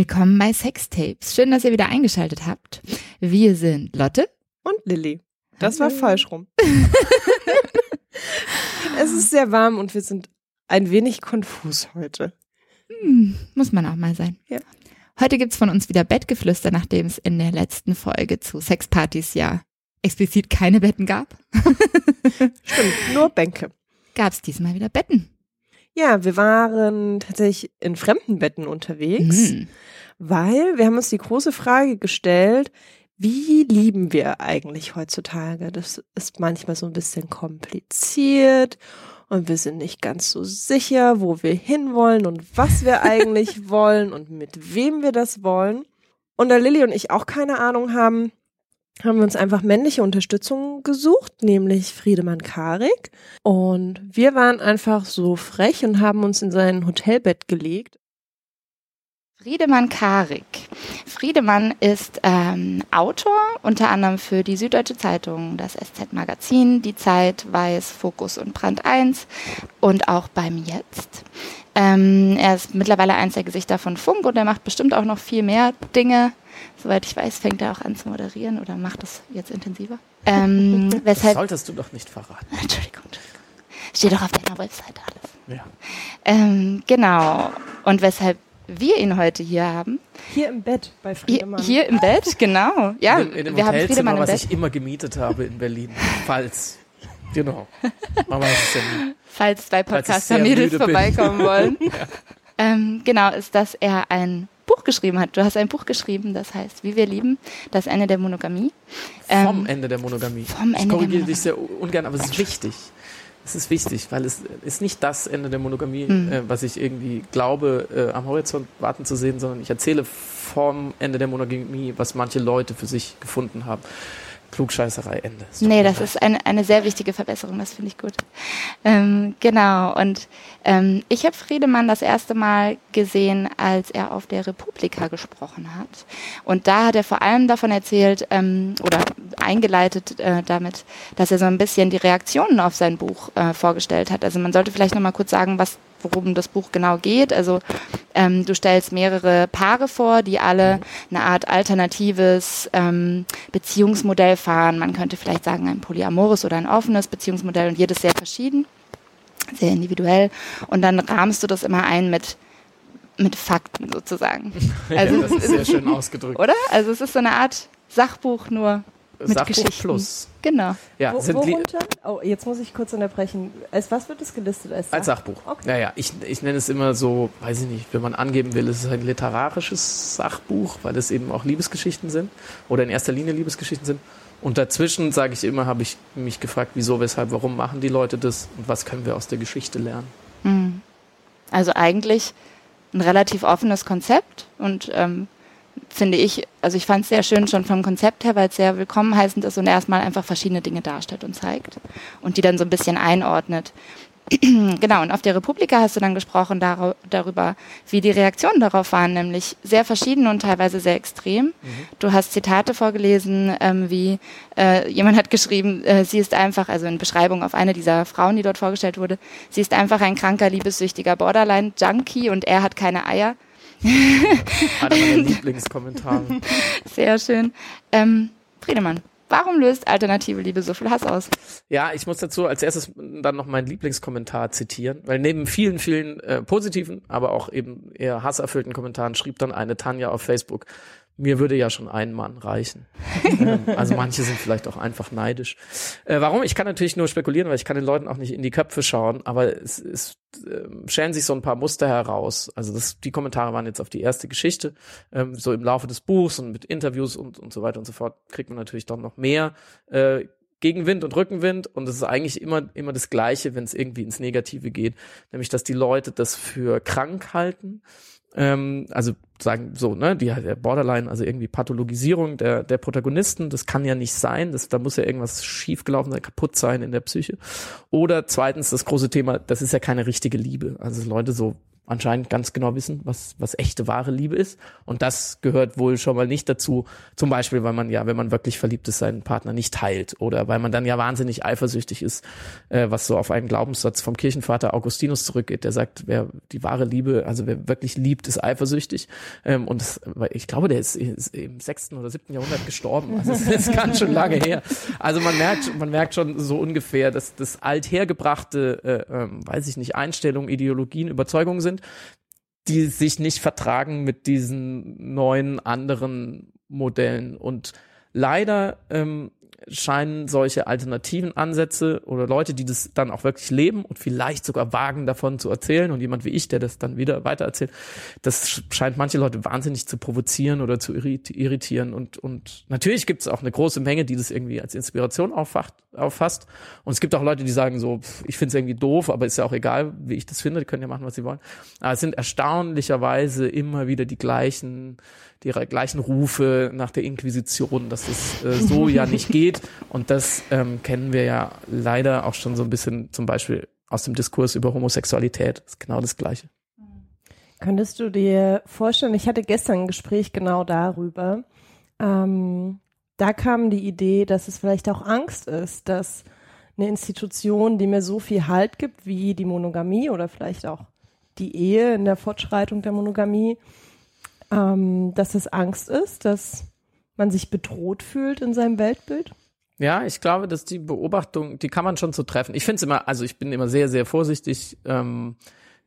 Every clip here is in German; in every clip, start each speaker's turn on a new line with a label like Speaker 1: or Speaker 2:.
Speaker 1: Willkommen bei Sextapes. Schön, dass ihr wieder eingeschaltet habt. Wir sind Lotte
Speaker 2: und Lilly. Das war falsch rum. es ist sehr warm und wir sind ein wenig konfus heute.
Speaker 1: Hm, muss man auch mal sein.
Speaker 2: Ja.
Speaker 1: Heute gibt's von uns wieder Bettgeflüster, nachdem es in der letzten Folge zu Sexpartys ja explizit keine Betten gab.
Speaker 2: Stimmt, nur Bänke.
Speaker 1: Gab's diesmal wieder Betten.
Speaker 2: Ja, wir waren tatsächlich in fremden Betten unterwegs, mhm. weil wir haben uns die große Frage gestellt, wie lieben wir eigentlich heutzutage? Das ist manchmal so ein bisschen kompliziert und wir sind nicht ganz so sicher, wo wir hinwollen und was wir eigentlich wollen und mit wem wir das wollen. Und da Lilly und ich auch keine Ahnung haben, haben wir uns einfach männliche Unterstützung gesucht, nämlich Friedemann Karik. Und wir waren einfach so frech und haben uns in sein Hotelbett gelegt.
Speaker 1: Friedemann Karik. Friedemann ist ähm, Autor, unter anderem für die Süddeutsche Zeitung, das SZ-Magazin, die Zeit, Weiß, Fokus und Brand 1 und auch beim Jetzt. Ähm, er ist mittlerweile eins der Gesichter von Funk und er macht bestimmt auch noch viel mehr Dinge Soweit ich weiß, fängt er auch an zu moderieren oder macht das jetzt intensiver.
Speaker 3: Ähm, weshalb, das solltest du doch nicht verraten.
Speaker 1: Entschuldigung, Entschuldigung. Steht doch auf deiner Webseite alles.
Speaker 3: Ja.
Speaker 1: Ähm, genau. Und weshalb wir ihn heute hier haben.
Speaker 2: Hier im Bett bei Friedemann.
Speaker 1: Hier, hier im Bett, genau. Ja,
Speaker 3: in, in dem wir haben Friedemann im was Bett. ich immer gemietet habe in Berlin. Falls. Genau. Man weiß es ja nie.
Speaker 1: Falls zwei Podcaster-Mädels vorbeikommen wollen. ja. ähm, genau, ist, dass er ein Buch geschrieben hat. Du hast ein Buch geschrieben, das heißt Wie wir lieben, das Ende der Monogamie.
Speaker 3: Vom ähm, Ende der Monogamie.
Speaker 1: Vom Ende
Speaker 3: ich korrigiere dich sehr ungern, aber es ist wichtig. Es ist wichtig, weil es ist nicht das Ende der Monogamie, mhm. äh, was ich irgendwie glaube, äh, am Horizont warten zu sehen, sondern ich erzähle vom Ende der Monogamie, was manche Leute für sich gefunden haben. Klugscheißerei Ende.
Speaker 1: Nee, das ist eine, eine sehr wichtige Verbesserung, das finde ich gut. Ähm, genau, und ähm, ich habe Friedemann das erste Mal gesehen, als er auf der Republika gesprochen hat. Und da hat er vor allem davon erzählt ähm, oder eingeleitet äh, damit, dass er so ein bisschen die Reaktionen auf sein Buch äh, vorgestellt hat. Also man sollte vielleicht nochmal kurz sagen, was worum das Buch genau geht. Also ähm, du stellst mehrere Paare vor, die alle eine Art alternatives ähm, Beziehungsmodell fahren. Man könnte vielleicht sagen ein polyamores oder ein offenes Beziehungsmodell und jedes sehr verschieden, sehr individuell. Und dann rahmst du das immer ein mit mit Fakten sozusagen.
Speaker 3: Also ja, das ist sehr schön ausgedrückt.
Speaker 1: Oder? Also es ist so eine Art Sachbuch nur mit
Speaker 3: Sachbuch
Speaker 1: Geschichten.
Speaker 3: Plus.
Speaker 1: Genau.
Speaker 2: Ja, Wo, worunter? Oh, jetzt muss ich kurz unterbrechen. Als was wird es gelistet?
Speaker 3: Als, Sach als Sachbuch. Okay. Naja, ich, ich nenne es immer so, weiß ich nicht, wenn man angeben will, es ist ein literarisches Sachbuch, weil es eben auch Liebesgeschichten sind oder in erster Linie Liebesgeschichten sind. Und dazwischen, sage ich immer, habe ich mich gefragt, wieso, weshalb, warum machen die Leute das und was können wir aus der Geschichte lernen.
Speaker 1: Mhm. Also eigentlich ein relativ offenes Konzept und ähm, finde ich, also ich fand es sehr schön schon vom Konzept her, weil es sehr willkommen heißend ist und erstmal einfach verschiedene Dinge darstellt und zeigt und die dann so ein bisschen einordnet. genau, und auf der Republika hast du dann gesprochen dar darüber, wie die Reaktionen darauf waren, nämlich sehr verschieden und teilweise sehr extrem. Mhm. Du hast Zitate vorgelesen, ähm, wie äh, jemand hat geschrieben, äh, sie ist einfach, also in Beschreibung auf eine dieser Frauen, die dort vorgestellt wurde, sie ist einfach ein kranker, liebessüchtiger Borderline-Junkie und er hat keine Eier.
Speaker 3: Einer meiner Lieblingskommentare.
Speaker 1: Sehr schön. Ähm, Friedemann, warum löst alternative Liebe so viel Hass aus?
Speaker 3: Ja, ich muss dazu als erstes dann noch meinen Lieblingskommentar zitieren, weil neben vielen, vielen äh, positiven, aber auch eben eher hasserfüllten Kommentaren schrieb dann eine Tanja auf Facebook, mir würde ja schon ein Mann reichen. ähm, also manche sind vielleicht auch einfach neidisch. Äh, warum? Ich kann natürlich nur spekulieren, weil ich kann den Leuten auch nicht in die Köpfe schauen, aber es, es äh, schälen sich so ein paar Muster heraus. Also das, die Kommentare waren jetzt auf die erste Geschichte. Ähm, so im Laufe des Buchs und mit Interviews und, und so weiter und so fort kriegt man natürlich dann noch mehr äh, Gegenwind und Rückenwind und es ist eigentlich immer, immer das Gleiche, wenn es irgendwie ins Negative geht, nämlich dass die Leute das für krank halten ähm, also sagen so, ne, die der Borderline, also irgendwie Pathologisierung der, der Protagonisten, das kann ja nicht sein, das, da muss ja irgendwas schiefgelaufen sein, kaputt sein in der Psyche. Oder zweitens das große Thema, das ist ja keine richtige Liebe. Also Leute so anscheinend ganz genau wissen, was, was echte wahre Liebe ist. Und das gehört wohl schon mal nicht dazu. Zum Beispiel, weil man ja, wenn man wirklich verliebt ist, seinen Partner nicht teilt oder weil man dann ja wahnsinnig eifersüchtig ist, äh, was so auf einen Glaubenssatz vom Kirchenvater Augustinus zurückgeht, der sagt, wer die wahre Liebe, also wer wirklich liebt, ist eifersüchtig. Ähm, und das, ich glaube, der ist, ist im sechsten oder siebten Jahrhundert gestorben. Also das ist ganz schon lange her. Also man merkt, man merkt schon so ungefähr, dass das althergebrachte, äh, äh, weiß ich nicht, Einstellungen, Ideologien, Überzeugungen sind die sich nicht vertragen mit diesen neuen anderen Modellen. Und leider ähm, scheinen solche alternativen Ansätze oder Leute, die das dann auch wirklich leben und vielleicht sogar wagen, davon zu erzählen und jemand wie ich, der das dann wieder weitererzählt, das scheint manche Leute wahnsinnig zu provozieren oder zu irritieren. Und, und natürlich gibt es auch eine große Menge, die das irgendwie als Inspiration auffacht, auffasst. Und es gibt auch Leute, die sagen so, ich finde es irgendwie doof, aber ist ja auch egal, wie ich das finde, die können ja machen, was sie wollen. Aber es sind erstaunlicherweise immer wieder die gleichen die gleichen Rufe nach der Inquisition, dass es äh, so ja nicht geht. Und das ähm, kennen wir ja leider auch schon so ein bisschen zum Beispiel aus dem Diskurs über Homosexualität. Das ist genau das Gleiche.
Speaker 2: Könntest du dir vorstellen, ich hatte gestern ein Gespräch genau darüber. Ähm, da kam die Idee, dass es vielleicht auch Angst ist, dass eine Institution, die mir so viel Halt gibt wie die Monogamie oder vielleicht auch die Ehe in der Fortschreitung der Monogamie, ähm, dass es Angst ist, dass man sich bedroht fühlt in seinem Weltbild?
Speaker 3: Ja, ich glaube, dass die Beobachtung, die kann man schon so treffen. Ich finde es immer, also ich bin immer sehr, sehr vorsichtig, ähm,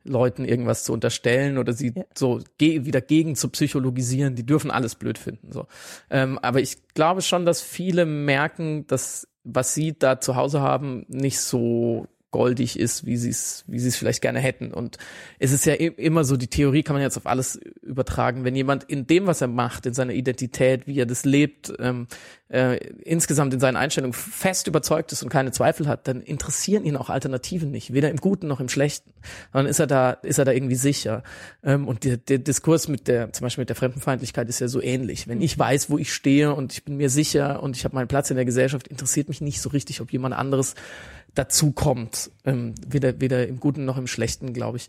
Speaker 3: Leuten irgendwas zu unterstellen oder sie ja. so ge wieder gegen zu psychologisieren. Die dürfen alles blöd finden. So, ähm, aber ich glaube schon, dass viele merken, dass was sie da zu Hause haben, nicht so goldig ist, wie sie es, wie sie es vielleicht gerne hätten. Und es ist ja immer so, die Theorie kann man jetzt auf alles übertragen. Wenn jemand in dem, was er macht, in seiner Identität, wie er das lebt, ähm, äh, insgesamt in seinen Einstellungen fest überzeugt ist und keine Zweifel hat, dann interessieren ihn auch Alternativen nicht, weder im Guten noch im Schlechten. Dann ist er da, ist er da irgendwie sicher. Ähm, und der, der Diskurs mit der, zum Beispiel mit der Fremdenfeindlichkeit ist ja so ähnlich. Wenn ich weiß, wo ich stehe und ich bin mir sicher und ich habe meinen Platz in der Gesellschaft, interessiert mich nicht so richtig, ob jemand anderes dazu kommt. Ähm, weder, weder im Guten noch im Schlechten, glaube ich.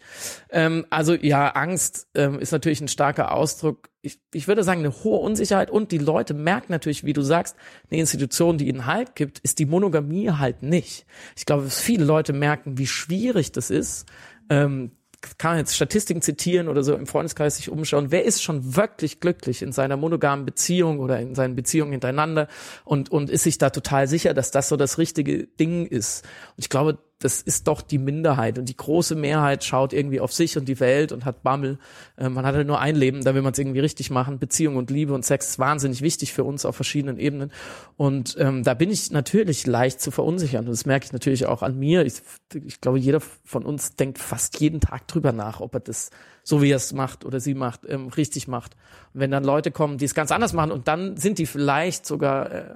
Speaker 3: Ähm, also ja, Angst ähm, ist natürlich ein starker Ausdruck. Ich, ich würde sagen, eine hohe Unsicherheit und die Leute merken natürlich, wie du sagst, eine Institution, die ihnen Halt gibt, ist die Monogamie halt nicht. Ich glaube, dass viele Leute merken, wie schwierig das ist, ähm, kann man jetzt Statistiken zitieren oder so im Freundeskreis sich umschauen, wer ist schon wirklich glücklich in seiner monogamen Beziehung oder in seinen Beziehungen hintereinander und, und ist sich da total sicher, dass das so das richtige Ding ist. Und ich glaube, das ist doch die Minderheit und die große Mehrheit schaut irgendwie auf sich und die Welt und hat Bammel. Äh, man hat halt nur ein Leben, da will man es irgendwie richtig machen. Beziehung und Liebe und Sex ist wahnsinnig wichtig für uns auf verschiedenen Ebenen und ähm, da bin ich natürlich leicht zu verunsichern und das merke ich natürlich auch an mir. Ich, ich glaube, jeder von uns denkt fast jeden Tag drüber nach, ob er das so wie er es macht oder sie macht, ähm, richtig macht. Und wenn dann Leute kommen, die es ganz anders machen und dann sind die vielleicht sogar äh,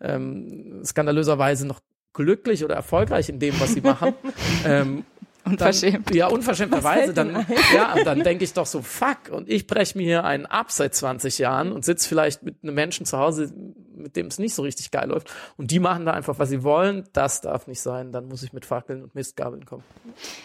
Speaker 3: ähm, skandalöserweise noch glücklich oder erfolgreich in dem, was sie machen. ähm,
Speaker 1: Unverschämt.
Speaker 3: Dann, ja, unverschämterweise. Dann, ja, dann denke ich doch so, fuck, und ich breche mir hier einen ab seit 20 Jahren und sitze vielleicht mit einem Menschen zu Hause, mit dem es nicht so richtig geil läuft. Und die machen da einfach, was sie wollen. Das darf nicht sein. Dann muss ich mit Fackeln und Mistgabeln kommen.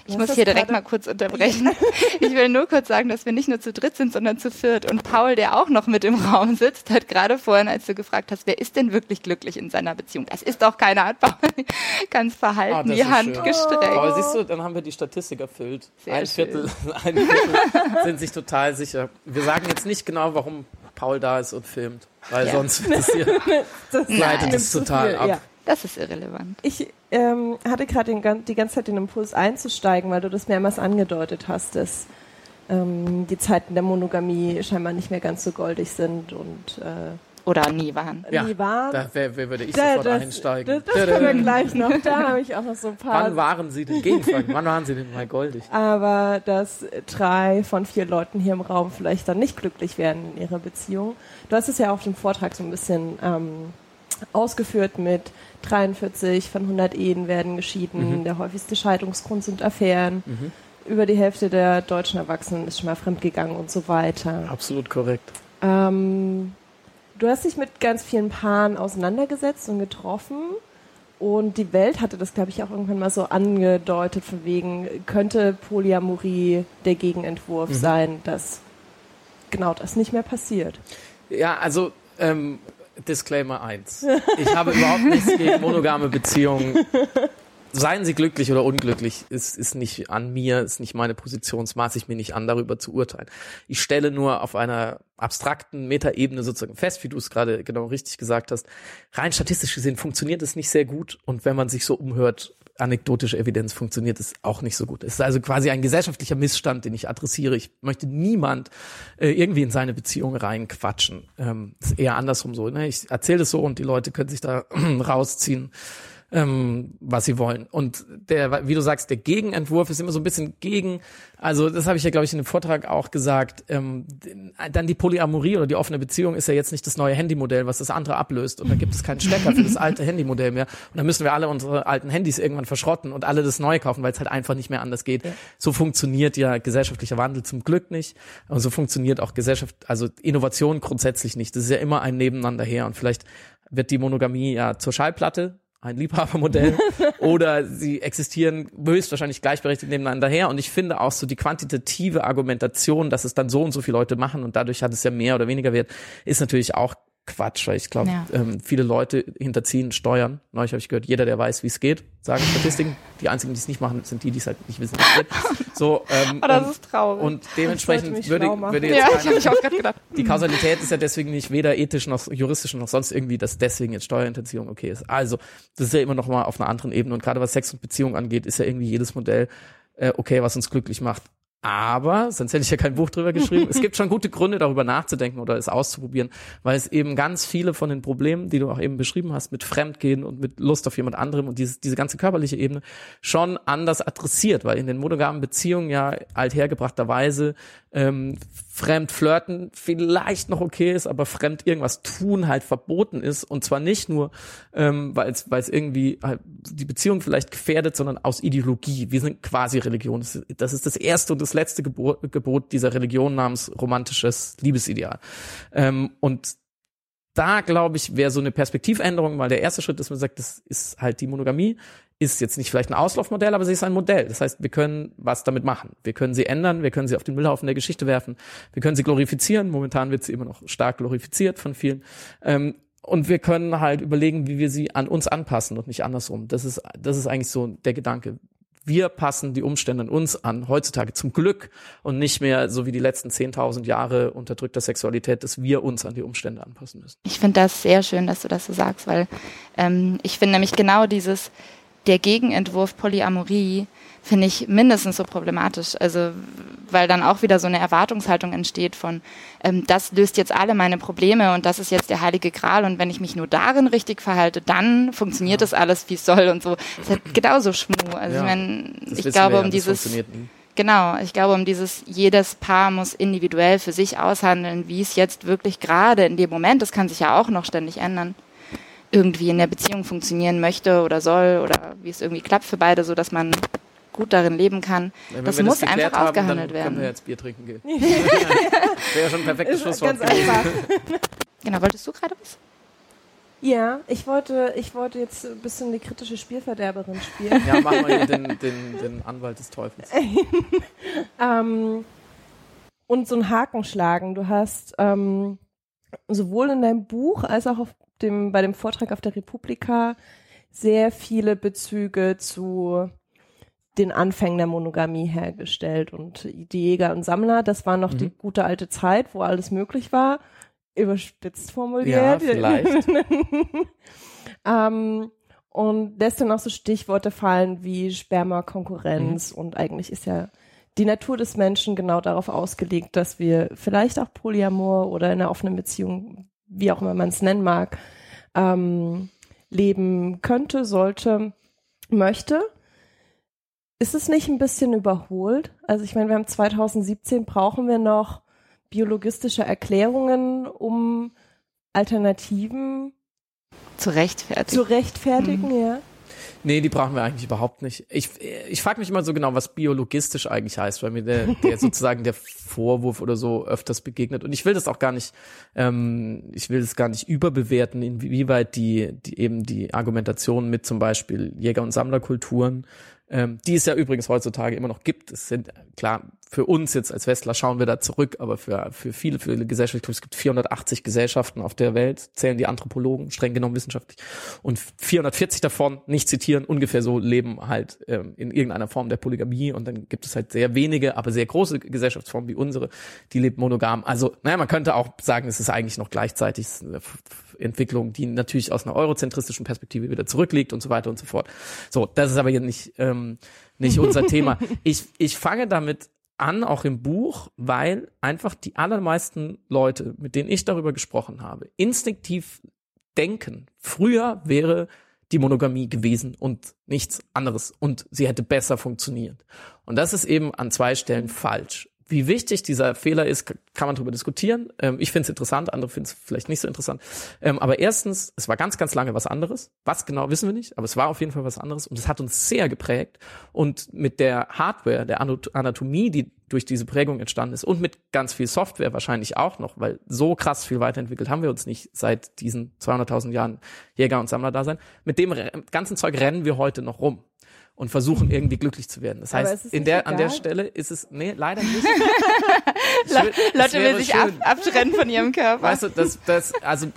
Speaker 1: Ich muss hier direkt mal kurz unterbrechen. ich will nur kurz sagen, dass wir nicht nur zu dritt sind, sondern zu viert. Und Paul, der auch noch mit im Raum sitzt, hat gerade vorhin, als du gefragt hast, wer ist denn wirklich glücklich in seiner Beziehung? Das ist doch keine Art, ganz verhalten, ah, die Hand schön. gestreckt.
Speaker 3: Aber siehst du, dann haben wir die Statistik erfüllt. Sehr ein Viertel, ein Viertel sind sich total sicher. Wir sagen jetzt nicht genau, warum Paul da ist und filmt. Weil ja. sonst ist hier, das leitet es total viel, ab. Ja.
Speaker 1: Das ist irrelevant.
Speaker 2: Ich ähm, hatte gerade die ganze Zeit den Impuls einzusteigen, weil du das mehrmals angedeutet hast, dass ähm, die Zeiten der Monogamie scheinbar nicht mehr ganz so goldig sind und äh,
Speaker 1: oder nie waren.
Speaker 3: Ja,
Speaker 2: nie waren.
Speaker 3: Da wär, wär, würde ich da, sofort das, einsteigen.
Speaker 2: Das, das können wir gleich noch. Da habe ich auch noch so ein paar.
Speaker 3: Wann waren Sie denn Gegenfrage? Wann waren Sie denn mal goldig?
Speaker 2: Aber dass drei von vier Leuten hier im Raum vielleicht dann nicht glücklich werden in ihrer Beziehung. Du hast es ja auf dem Vortrag so ein bisschen ähm, ausgeführt mit 43 von 100 Ehen werden geschieden. Mhm. Der häufigste Scheidungsgrund sind Affären. Mhm. Über die Hälfte der deutschen Erwachsenen ist schon mal fremdgegangen und so weiter.
Speaker 3: Absolut korrekt.
Speaker 2: Ähm, Du hast dich mit ganz vielen Paaren auseinandergesetzt und getroffen. Und die Welt hatte das, glaube ich, auch irgendwann mal so angedeutet, von wegen, könnte Polyamorie der Gegenentwurf mhm. sein, dass genau das nicht mehr passiert.
Speaker 3: Ja, also ähm, Disclaimer 1. Ich habe überhaupt nichts gegen monogame Beziehungen. Seien sie glücklich oder unglücklich, ist, ist nicht an mir, ist nicht meine Position, es maße ich mir nicht an, darüber zu urteilen. Ich stelle nur auf einer abstrakten Metaebene sozusagen fest, wie du es gerade genau richtig gesagt hast. Rein statistisch gesehen funktioniert es nicht sehr gut und wenn man sich so umhört, anekdotische Evidenz funktioniert es auch nicht so gut. Es ist also quasi ein gesellschaftlicher Missstand, den ich adressiere. Ich möchte niemand äh, irgendwie in seine Beziehung reinquatschen. Ähm, ist eher andersrum so. Ne? Ich erzähle es so und die Leute können sich da rausziehen ähm, was sie wollen. Und der, wie du sagst, der Gegenentwurf ist immer so ein bisschen gegen, also das habe ich ja, glaube ich, in dem Vortrag auch gesagt, ähm, dann die Polyamorie oder die offene Beziehung ist ja jetzt nicht das neue Handymodell, was das andere ablöst. Und da gibt es keinen Stecker für das alte Handymodell mehr. Und dann müssen wir alle unsere alten Handys irgendwann verschrotten und alle das neue kaufen, weil es halt einfach nicht mehr anders geht. Ja. So funktioniert ja gesellschaftlicher Wandel zum Glück nicht. Und so funktioniert auch Gesellschaft, also Innovation grundsätzlich nicht. Das ist ja immer ein Nebeneinander her. Und vielleicht wird die Monogamie ja zur Schallplatte ein Liebhabermodell oder sie existieren höchstwahrscheinlich gleichberechtigt nebeneinander her. Und ich finde auch so die quantitative Argumentation, dass es dann so und so viele Leute machen und dadurch hat es ja mehr oder weniger Wert, ist natürlich auch Quatsch, weil ich glaube, ja. ähm, viele Leute hinterziehen Steuern. Neulich habe ich gehört, jeder, der weiß, wie es geht, sagen Statistiken. Die einzigen, die es nicht machen, sind die, die es halt nicht wissen, wie es geht. So, ähm,
Speaker 2: oh, das und, ist traurig.
Speaker 3: Und dementsprechend würde, würde jetzt
Speaker 2: ja, ich auch gedacht.
Speaker 3: Die Kausalität ist ja deswegen nicht weder ethisch noch juristisch noch sonst irgendwie, dass deswegen jetzt Steuerhinterziehung okay ist. Also, das ist ja immer noch mal auf einer anderen Ebene. Und gerade was Sex und Beziehung angeht, ist ja irgendwie jedes Modell äh, okay, was uns glücklich macht. Aber, sonst hätte ich ja kein Buch drüber geschrieben, es gibt schon gute Gründe, darüber nachzudenken oder es auszuprobieren, weil es eben ganz viele von den Problemen, die du auch eben beschrieben hast, mit Fremdgehen und mit Lust auf jemand anderem und diese, diese ganze körperliche Ebene schon anders adressiert, weil in den monogamen Beziehungen ja althergebrachterweise ähm, fremd flirten vielleicht noch okay ist, aber fremd irgendwas tun halt verboten ist und zwar nicht nur, ähm, weil es irgendwie halt die Beziehung vielleicht gefährdet, sondern aus Ideologie. Wir sind quasi Religion. Das ist das erste und das letzte Gebot, Gebot dieser Religion namens romantisches Liebesideal. Ähm, und da glaube ich, wäre so eine Perspektivänderung, weil der erste Schritt ist, man sagt, das ist halt die Monogamie, ist jetzt nicht vielleicht ein Auslaufmodell, aber sie ist ein Modell. Das heißt, wir können was damit machen. Wir können sie ändern, wir können sie auf den Müllhaufen der Geschichte werfen, wir können sie glorifizieren. Momentan wird sie immer noch stark glorifiziert von vielen. Ähm, und wir können halt überlegen, wie wir sie an uns anpassen und nicht andersrum. Das ist, das ist eigentlich so der Gedanke. Wir passen die Umstände an uns an, heutzutage zum Glück und nicht mehr so wie die letzten 10.000 Jahre unterdrückter Sexualität, dass wir uns an die Umstände anpassen müssen.
Speaker 1: Ich finde das sehr schön, dass du das so sagst, weil ähm, ich finde nämlich genau dieses, der Gegenentwurf Polyamorie finde ich mindestens so problematisch. Also, weil dann auch wieder so eine Erwartungshaltung entsteht von, ähm, das löst jetzt alle meine Probleme und das ist jetzt der heilige Gral und wenn ich mich nur darin richtig verhalte, dann funktioniert ja. das alles, wie es soll und so. Das ist halt genauso Schmu. Also, ja. ich meine, ich glaube, um dieses, Genau, ich glaube, um dieses, jedes Paar muss individuell für sich aushandeln, wie es jetzt wirklich gerade in dem Moment, das kann sich ja auch noch ständig ändern, irgendwie in der Beziehung funktionieren möchte oder soll oder wie es irgendwie klappt für beide, so dass man gut darin leben kann. Das muss das einfach haben, ausgehandelt werden. Können
Speaker 3: wir jetzt Bier trinken gehen. Wäre ja schon ein perfektes Schlusswort.
Speaker 1: genau, wolltest du gerade was?
Speaker 2: Ja, ich wollte, ich wollte jetzt ein bisschen die kritische Spielverderberin spielen.
Speaker 3: Ja, machen wir hier den, den, den Anwalt des Teufels.
Speaker 2: ähm, und so einen Haken schlagen. Du hast ähm, sowohl in deinem Buch als auch auf dem, bei dem Vortrag auf der Republika sehr viele Bezüge zu den Anfängen der Monogamie hergestellt und die Jäger und Sammler, das war noch mhm. die gute alte Zeit, wo alles möglich war, überspitzt formuliert.
Speaker 3: Ja, vielleicht.
Speaker 2: ähm, und lässt dann auch so Stichworte fallen wie Spermakonkurrenz mhm. und eigentlich ist ja die Natur des Menschen genau darauf ausgelegt, dass wir vielleicht auch Polyamor oder in einer offenen Beziehung wie auch immer man es nennen mag, ähm, leben könnte, sollte, möchte. Ist es nicht ein bisschen überholt? Also ich meine, wir haben 2017, brauchen wir noch biologistische Erklärungen, um Alternativen
Speaker 1: zu rechtfertigen.
Speaker 2: Zu rechtfertigen, mhm. ja.
Speaker 3: Nee, die brauchen wir eigentlich überhaupt nicht. Ich, ich frage mich immer so genau, was biologistisch eigentlich heißt, weil mir der, der sozusagen der Vorwurf oder so öfters begegnet. Und ich will das auch gar nicht, ähm, ich will das gar nicht überbewerten, inwieweit die, die eben die Argumentation mit zum Beispiel Jäger- und Sammlerkulturen ähm, die es ja übrigens heutzutage immer noch gibt. Es sind klar für uns jetzt als Westler schauen wir da zurück, aber für für viele viele Gesellschaften es gibt 480 Gesellschaften auf der Welt, zählen die Anthropologen streng genommen wissenschaftlich und 440 davon nicht zitieren ungefähr so leben halt ähm, in irgendeiner Form der Polygamie und dann gibt es halt sehr wenige, aber sehr große Gesellschaftsformen wie unsere, die leben monogam. Also naja, man könnte auch sagen, es ist eigentlich noch gleichzeitig Entwicklung, die natürlich aus einer eurozentristischen Perspektive wieder zurückliegt und so weiter und so fort. So, das ist aber jetzt nicht, ähm, nicht unser Thema. Ich, ich fange damit an, auch im Buch, weil einfach die allermeisten Leute, mit denen ich darüber gesprochen habe, instinktiv denken, früher wäre die Monogamie gewesen und nichts anderes und sie hätte besser funktioniert. Und das ist eben an zwei Stellen falsch. Wie wichtig dieser Fehler ist, kann man darüber diskutieren. Ähm, ich finde es interessant, andere finden es vielleicht nicht so interessant. Ähm, aber erstens, es war ganz, ganz lange was anderes. Was genau wissen wir nicht, aber es war auf jeden Fall was anderes und es hat uns sehr geprägt. Und mit der Hardware, der Anatomie, die durch diese Prägung entstanden ist und mit ganz viel Software wahrscheinlich auch noch, weil so krass viel weiterentwickelt haben wir uns nicht seit diesen 200.000 Jahren Jäger und Sammler da sein. Mit dem ganzen Zeug rennen wir heute noch rum und versuchen irgendwie glücklich zu werden. Das heißt, in der, an der Stelle ist es, nee, leider nicht.
Speaker 1: will, Lotte will sich ab, abtrennen von ihrem Körper.
Speaker 3: Weißt du, das, das, also,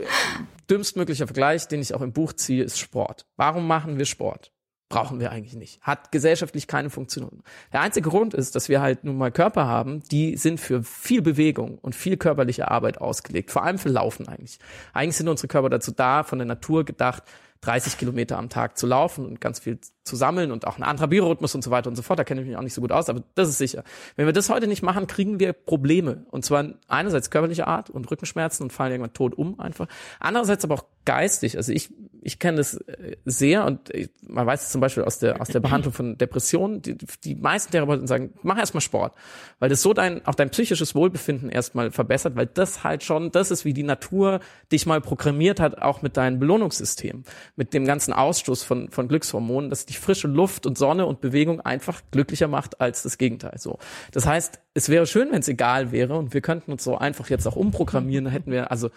Speaker 3: dümmstmöglicher Vergleich, den ich auch im Buch ziehe, ist Sport. Warum machen wir Sport? Brauchen wir eigentlich nicht. Hat gesellschaftlich keine Funktion. Der einzige Grund ist, dass wir halt nun mal Körper haben, die sind für viel Bewegung und viel körperliche Arbeit ausgelegt. Vor allem für Laufen eigentlich. Eigentlich sind unsere Körper dazu da, von der Natur gedacht, 30 Kilometer am Tag zu laufen und ganz viel zu sammeln und auch ein anderer Biorhythmus und so weiter und so fort. Da kenne ich mich auch nicht so gut aus, aber das ist sicher. Wenn wir das heute nicht machen, kriegen wir Probleme. Und zwar einerseits körperliche Art und Rückenschmerzen und fallen irgendwann tot um einfach. Andererseits aber auch geistig. Also ich, ich kenne das äh, sehr und ich, man weiß es zum Beispiel aus der, aus der Behandlung von Depressionen. Die, die meisten Therapeuten sagen, mach erstmal Sport. Weil das so dein, auch dein psychisches Wohlbefinden erstmal verbessert, weil das halt schon, das ist wie die Natur dich mal programmiert hat, auch mit deinem Belohnungssystem, mit dem ganzen Ausstoß von, von Glückshormonen, dass dich frische Luft und Sonne und Bewegung einfach glücklicher macht als das Gegenteil. So. Das heißt, es wäre schön, wenn es egal wäre und wir könnten uns so einfach jetzt auch umprogrammieren, dann hätten wir also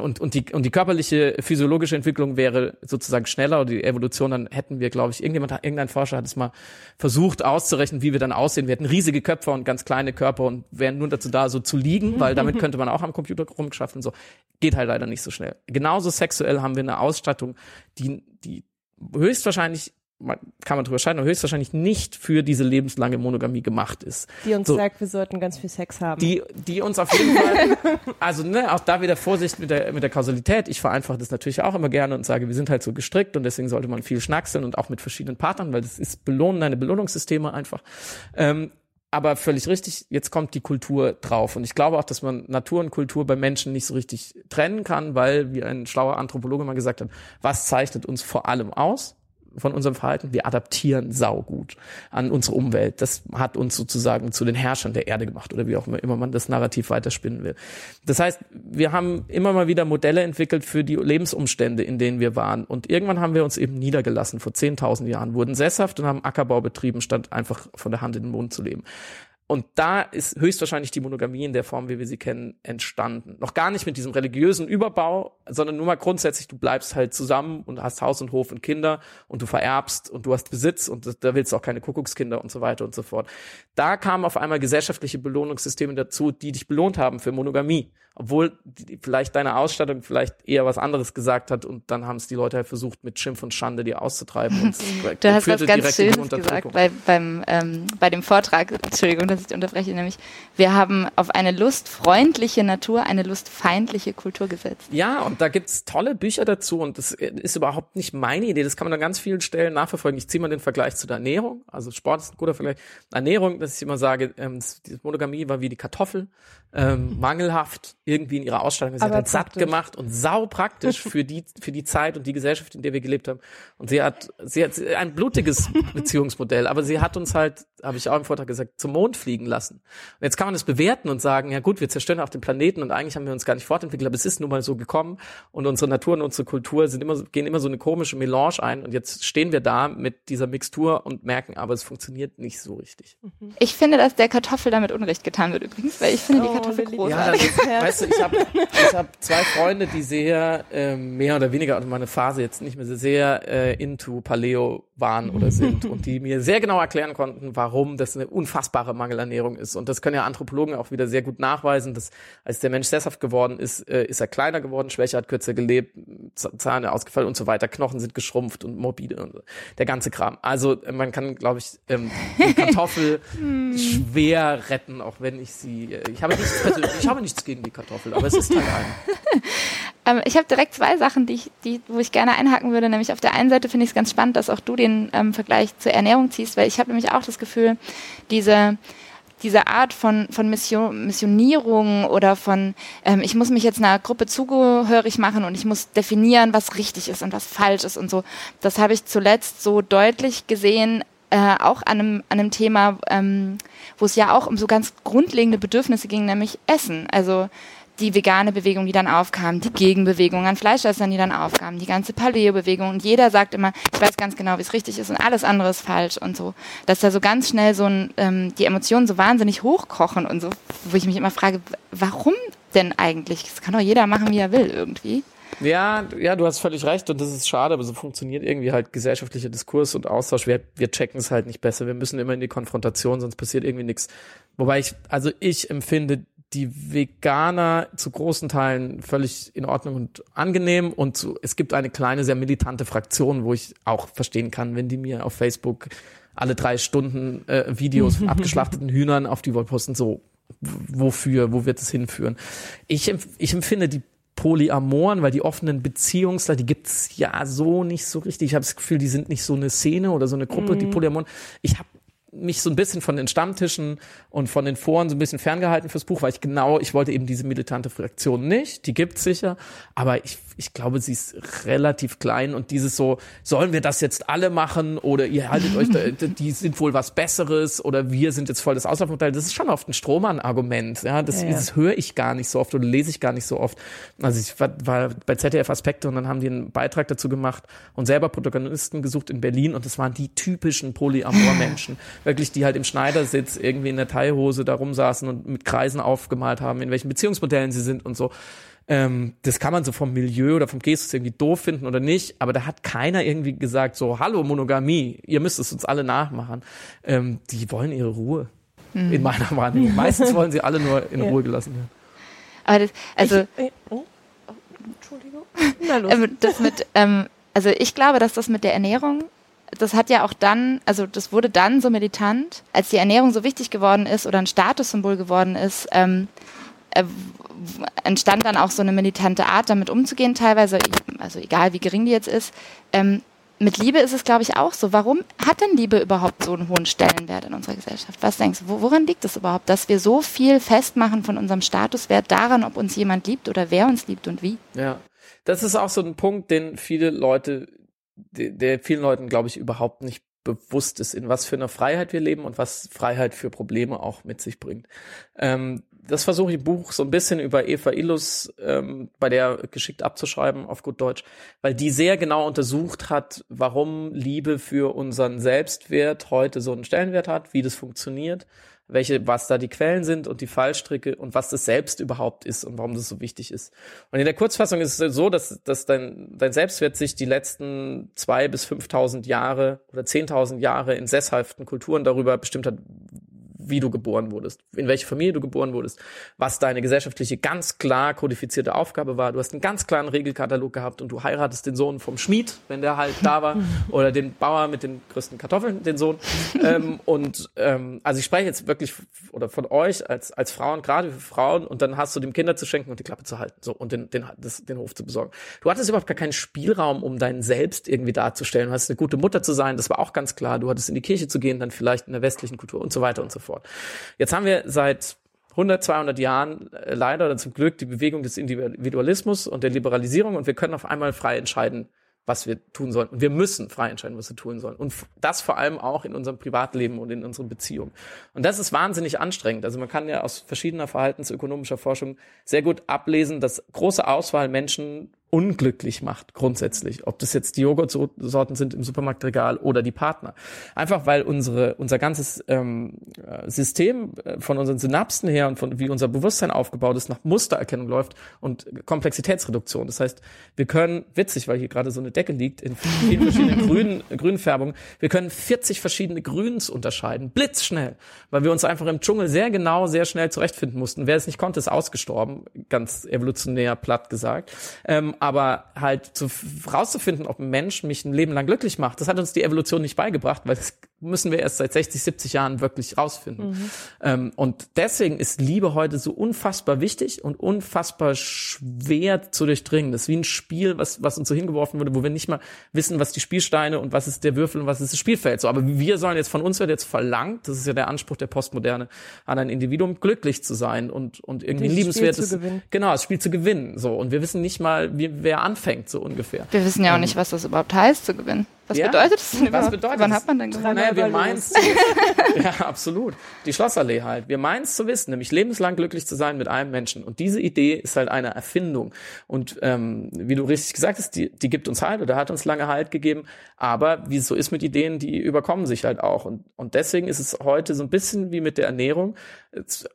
Speaker 3: und und die und die körperliche physiologische Entwicklung wäre sozusagen schneller oder die Evolution, dann hätten wir, glaube ich, irgendjemand irgendein Forscher hat es mal versucht auszurechnen, wie wir dann aussehen. Wir hätten riesige Köpfe und ganz kleine Körper und wären nur dazu da, so zu liegen, weil damit könnte man auch am Computer rumschaffen. So geht halt leider nicht so schnell. Genauso sexuell haben wir eine Ausstattung, die die höchstwahrscheinlich kann man drüber scheiden, aber höchstwahrscheinlich nicht für diese lebenslange Monogamie gemacht ist.
Speaker 2: Die uns so, sagt, wir sollten ganz viel Sex haben.
Speaker 3: Die, die uns auf jeden Fall, also ne, auch da wieder Vorsicht mit der, mit der Kausalität. Ich vereinfache das natürlich auch immer gerne und sage, wir sind halt so gestrickt und deswegen sollte man viel schnackseln und auch mit verschiedenen Partnern, weil das ist belohnen deine Belohnungssysteme einfach. Ähm, aber völlig richtig, jetzt kommt die Kultur drauf. Und ich glaube auch, dass man Natur und Kultur bei Menschen nicht so richtig trennen kann, weil, wie ein schlauer Anthropologe mal gesagt hat, was zeichnet uns vor allem aus? Von unserem Verhalten, wir adaptieren saugut an unsere Umwelt. Das hat uns sozusagen zu den Herrschern der Erde gemacht oder wie auch immer man das Narrativ weiterspinnen will. Das heißt, wir haben immer mal wieder Modelle entwickelt für die Lebensumstände, in denen wir waren. Und irgendwann haben wir uns eben niedergelassen, vor 10.000 Jahren, wurden sesshaft und haben Ackerbau betrieben, statt einfach von der Hand in den Mund zu leben. Und da ist höchstwahrscheinlich die Monogamie in der Form, wie wir sie kennen, entstanden. Noch gar nicht mit diesem religiösen Überbau, sondern nur mal grundsätzlich, du bleibst halt zusammen und hast Haus und Hof und Kinder und du vererbst und du hast Besitz und da willst du auch keine Kuckuckskinder und so weiter und so fort. Da kamen auf einmal gesellschaftliche Belohnungssysteme dazu, die dich belohnt haben für Monogamie obwohl die, vielleicht deine Ausstattung vielleicht eher was anderes gesagt hat und dann haben es die Leute halt versucht, mit Schimpf und Schande dir auszutreiben. Und
Speaker 1: du hast was ganz Schönes gesagt bei, beim, ähm, bei dem Vortrag, Entschuldigung, dass ich unterbreche, nämlich wir haben auf eine lustfreundliche Natur eine lustfeindliche Kultur gesetzt.
Speaker 3: Ja, und da gibt's tolle Bücher dazu und das ist überhaupt nicht meine Idee, das kann man an ganz vielen Stellen nachverfolgen. Ich ziehe mal den Vergleich zu der Ernährung, also Sport ist ein guter Vergleich. Ernährung, dass ich immer sage, ähm, die Monogamie war wie die Kartoffel, ähm, mangelhaft, irgendwie in ihrer Ausstattung. Sie Aber hat halt satt gemacht und sau praktisch für die, für die Zeit und die Gesellschaft, in der wir gelebt haben. Und sie hat, sie hat ein blutiges Beziehungsmodell, aber sie hat uns halt, habe ich auch im Vortrag gesagt, zum Mond fliegen lassen. Und jetzt kann man das bewerten und sagen, ja gut, wir zerstören auch den Planeten und eigentlich haben wir uns gar nicht fortentwickelt, aber es ist nun mal so gekommen und unsere Natur und unsere Kultur sind immer, gehen immer so eine komische Melange ein und jetzt stehen wir da mit dieser Mixtur und merken, aber es funktioniert nicht so richtig.
Speaker 1: Ich finde, dass der Kartoffel damit Unrecht getan wird übrigens, weil ich finde die
Speaker 2: Oh,
Speaker 1: Kartoffel
Speaker 2: Lilly.
Speaker 1: großartig.
Speaker 3: Ja, das, weißt du, ich habe ich hab zwei Freunde, die sehr ähm, mehr oder weniger, also meine Phase jetzt nicht mehr so sehr äh, into Paleo waren oder sind und die mir sehr genau erklären konnten, warum das eine unfassbare Mangelernährung ist. Und das können ja Anthropologen auch wieder sehr gut nachweisen, dass als der Mensch sesshaft geworden ist, äh, ist er kleiner geworden, schwächer, hat kürzer gelebt, Zähne ausgefallen und so weiter, Knochen sind geschrumpft und morbide und so. der ganze Kram. Also äh, man kann, glaube ich, ähm, die Kartoffel schwer retten, auch wenn ich sie, äh, ich habe nichts ich habe nichts gegen die Kartoffel, aber es ist halt ein.
Speaker 1: Ähm, ich habe direkt zwei Sachen, die ich, die, wo ich gerne einhaken würde. Nämlich auf der einen Seite finde ich es ganz spannend, dass auch du den ähm, Vergleich zur Ernährung ziehst, weil ich habe nämlich auch das Gefühl, diese diese Art von, von Mission, Missionierung oder von, ähm, ich muss mich jetzt einer Gruppe zugehörig machen und ich muss definieren, was richtig ist und was falsch ist und so. Das habe ich zuletzt so deutlich gesehen, äh, auch an einem, an einem Thema, ähm, wo es ja auch um so ganz grundlegende Bedürfnisse ging, nämlich Essen. Also die vegane Bewegung, die dann aufkam, die Gegenbewegung an Fleischessern, die dann aufkam, die ganze Paleo-Bewegung und jeder sagt immer, ich weiß ganz genau, wie es richtig ist und alles andere ist falsch und so. Dass da so ganz schnell so ein, ähm, die Emotionen so wahnsinnig hochkochen und so, wo ich mich immer frage, warum denn eigentlich? Das kann doch jeder machen, wie er will irgendwie.
Speaker 3: Ja, ja, du hast völlig recht und das ist schade, aber so funktioniert irgendwie halt gesellschaftlicher Diskurs und Austausch. Wir, wir checken es halt nicht besser. Wir müssen immer in die Konfrontation, sonst passiert irgendwie nichts. Wobei ich, also ich empfinde die Veganer zu großen Teilen völlig in Ordnung und angenehm und zu, es gibt eine kleine, sehr militante Fraktion, wo ich auch verstehen kann, wenn die mir auf Facebook alle drei Stunden äh, Videos von abgeschlachteten Hühnern auf die Wall posten, so wofür, wo wird es hinführen? Ich, empf- ich empfinde die Polyamoren, weil die offenen Beziehungsleute, die gibt's ja so nicht so richtig. Ich habe das Gefühl, die sind nicht so eine Szene oder so eine Gruppe, die Polyamoren. Ich habe mich so ein bisschen von den Stammtischen und von den Foren so ein bisschen ferngehalten fürs Buch, weil ich genau, ich wollte eben diese militante Fraktion nicht, die gibt's sicher, aber ich, ich glaube, sie ist relativ klein und dieses so, sollen wir das jetzt alle machen oder ihr haltet euch, da, die sind wohl was Besseres oder wir sind jetzt voll das Auslaufmodell, das ist schon oft ein Strohmann-Argument, ja, das,
Speaker 2: Ja, ja.
Speaker 3: das höre ich gar nicht so oft oder lese ich gar nicht so oft. Also ich war, war bei ZDF Aspekte und dann haben die einen Beitrag dazu gemacht und selber Protagonisten gesucht in Berlin und das waren die typischen Polyamor-Menschen. Wirklich, die halt im Schneidersitz irgendwie in der Teilhose da rumsaßen und mit Kreisen aufgemalt haben, in welchen Beziehungsmodellen sie sind und so. Ähm, das kann man so vom Milieu oder vom Gestus irgendwie doof finden oder nicht, aber da hat keiner irgendwie gesagt so, hallo Monogamie, ihr müsst es uns alle nachmachen. Ähm, die wollen ihre Ruhe. In meiner Wahrnehmung. Meistens wollen sie alle nur in
Speaker 2: Ja.
Speaker 3: Ruhe gelassen werden.
Speaker 1: Aber das, also
Speaker 2: Ich, oh, Entschuldigung. Na los.
Speaker 1: ähm, das mit, ähm, also ich glaube, dass das mit der Ernährung, das hat ja auch dann, also das wurde dann so militant, als die Ernährung so wichtig geworden ist oder ein Statussymbol geworden ist, ähm, äh, entstand dann auch so eine militante Art, damit umzugehen, teilweise, also egal wie gering die jetzt ist. Ähm, mit Liebe ist es, glaube ich, auch so. Warum hat denn Liebe überhaupt so einen hohen Stellenwert in unserer Gesellschaft? Was denkst du, wo- woran liegt es überhaupt, dass wir so viel festmachen von unserem Statuswert daran, ob uns jemand liebt oder wer uns liebt und wie?
Speaker 3: Ja, das ist auch so ein Punkt, den viele Leute, der, der vielen Leuten, glaube ich, überhaupt nicht bewusst ist, in was für einer Freiheit wir leben und was Freiheit für Probleme auch mit sich bringt. Ähm, das versuche ich im Buch so ein bisschen über Eva Illus ähm, bei der geschickt abzuschreiben auf gut Deutsch, weil die sehr genau untersucht hat, warum Liebe für unseren Selbstwert heute so einen Stellenwert hat, wie das funktioniert, welche, was da die Quellen sind und die Fallstricke und was das Selbst überhaupt ist und warum das so wichtig ist. Und in der Kurzfassung ist es so, dass, dass dein, dein Selbstwert sich die letzten zwei bis 5.000 Jahre oder 10.000 Jahre in sesshaften Kulturen darüber bestimmt hat, wie du geboren wurdest, in welche Familie du geboren wurdest, was deine gesellschaftliche ganz klar kodifizierte Aufgabe war. Du hast einen ganz klaren Regelkatalog gehabt und du heiratest den Sohn vom Schmied, wenn der halt da war, oder den Bauer mit den größten Kartoffeln, den Sohn. ähm, und ähm, also ich spreche jetzt wirklich oder von euch als als Frauen, gerade für Frauen, und dann hast du dem Kinder zu schenken und die Klappe zu halten, so und den den das, den Hof zu besorgen. Du hattest überhaupt gar keinen Spielraum, um deinen Selbst irgendwie darzustellen. Du hast eine gute Mutter zu sein, das war auch ganz klar. Du hattest in die Kirche zu gehen, dann vielleicht in der westlichen Kultur und so weiter und so fort. Jetzt haben wir seit 100, 200 Jahren äh, leider oder zum Glück die Bewegung des Individualismus und der Liberalisierung und wir können auf einmal frei entscheiden, was wir tun sollen. Und wir müssen frei entscheiden, was wir tun sollen. Und das vor allem auch in unserem Privatleben und in unseren Beziehungen. Und das ist wahnsinnig anstrengend. Also man kann ja aus verschiedener verhaltensökonomischer Forschung sehr gut ablesen, dass große Auswahl Menschen unglücklich macht, grundsätzlich. Ob das jetzt die Joghurtsorten sind im Supermarktregal oder die Partner. Einfach weil unsere, unser ganzes ähm, System äh, von unseren Synapsen her und von wie unser Bewusstsein aufgebaut ist, nach Mustererkennung läuft und Komplexitätsreduktion. Das heißt, wir können, witzig, weil hier gerade so eine Decke liegt, in vielen verschiedenen grünen, grünen Färbungen, wir können 40 verschiedene Grüns unterscheiden, blitzschnell, weil wir uns einfach im Dschungel sehr genau, sehr schnell zurechtfinden mussten. Wer es nicht konnte, ist ausgestorben, ganz evolutionär platt gesagt. Ähm, aber halt zu, rauszufinden, ob ein Mensch mich ein Leben lang glücklich macht, das hat uns die Evolution nicht beigebracht, weil das müssen wir erst seit 60, 70 Jahren wirklich rausfinden. Mhm. Ähm, und deswegen ist Liebe heute so unfassbar wichtig und unfassbar schwer zu durchdringen. Das ist wie ein Spiel, was, was uns so hingeworfen wurde, wo wir nicht mal wissen, was die Spielsteine und was ist der Würfel und was ist das Spielfeld. So, aber wir sollen jetzt von uns wird jetzt verlangt, das ist ja der Anspruch der Postmoderne, an ein Individuum glücklich zu sein und, und irgendwie ein liebenswertes, genau, das Spiel zu gewinnen. So, und wir wissen nicht mal, wie, wer anfängt, so ungefähr.
Speaker 1: Wir wissen ja auch ähm, nicht, was das überhaupt heißt, zu gewinnen. Was ja? bedeutet das denn
Speaker 3: überhaupt? Was bedeutet
Speaker 1: Wann hat man denn
Speaker 3: gewonnen? Naja, wir meinen Ja, absolut. Die Schlossallee halt. Wir meinen es zu wissen, nämlich lebenslang glücklich zu sein mit einem Menschen. Und diese Idee ist halt eine Erfindung. Und ähm, wie du richtig gesagt hast, die, die gibt uns Halt oder hat uns lange Halt gegeben. Aber wie es so ist mit Ideen, die überkommen sich halt auch. Und, und deswegen ist es heute so ein bisschen wie mit der Ernährung.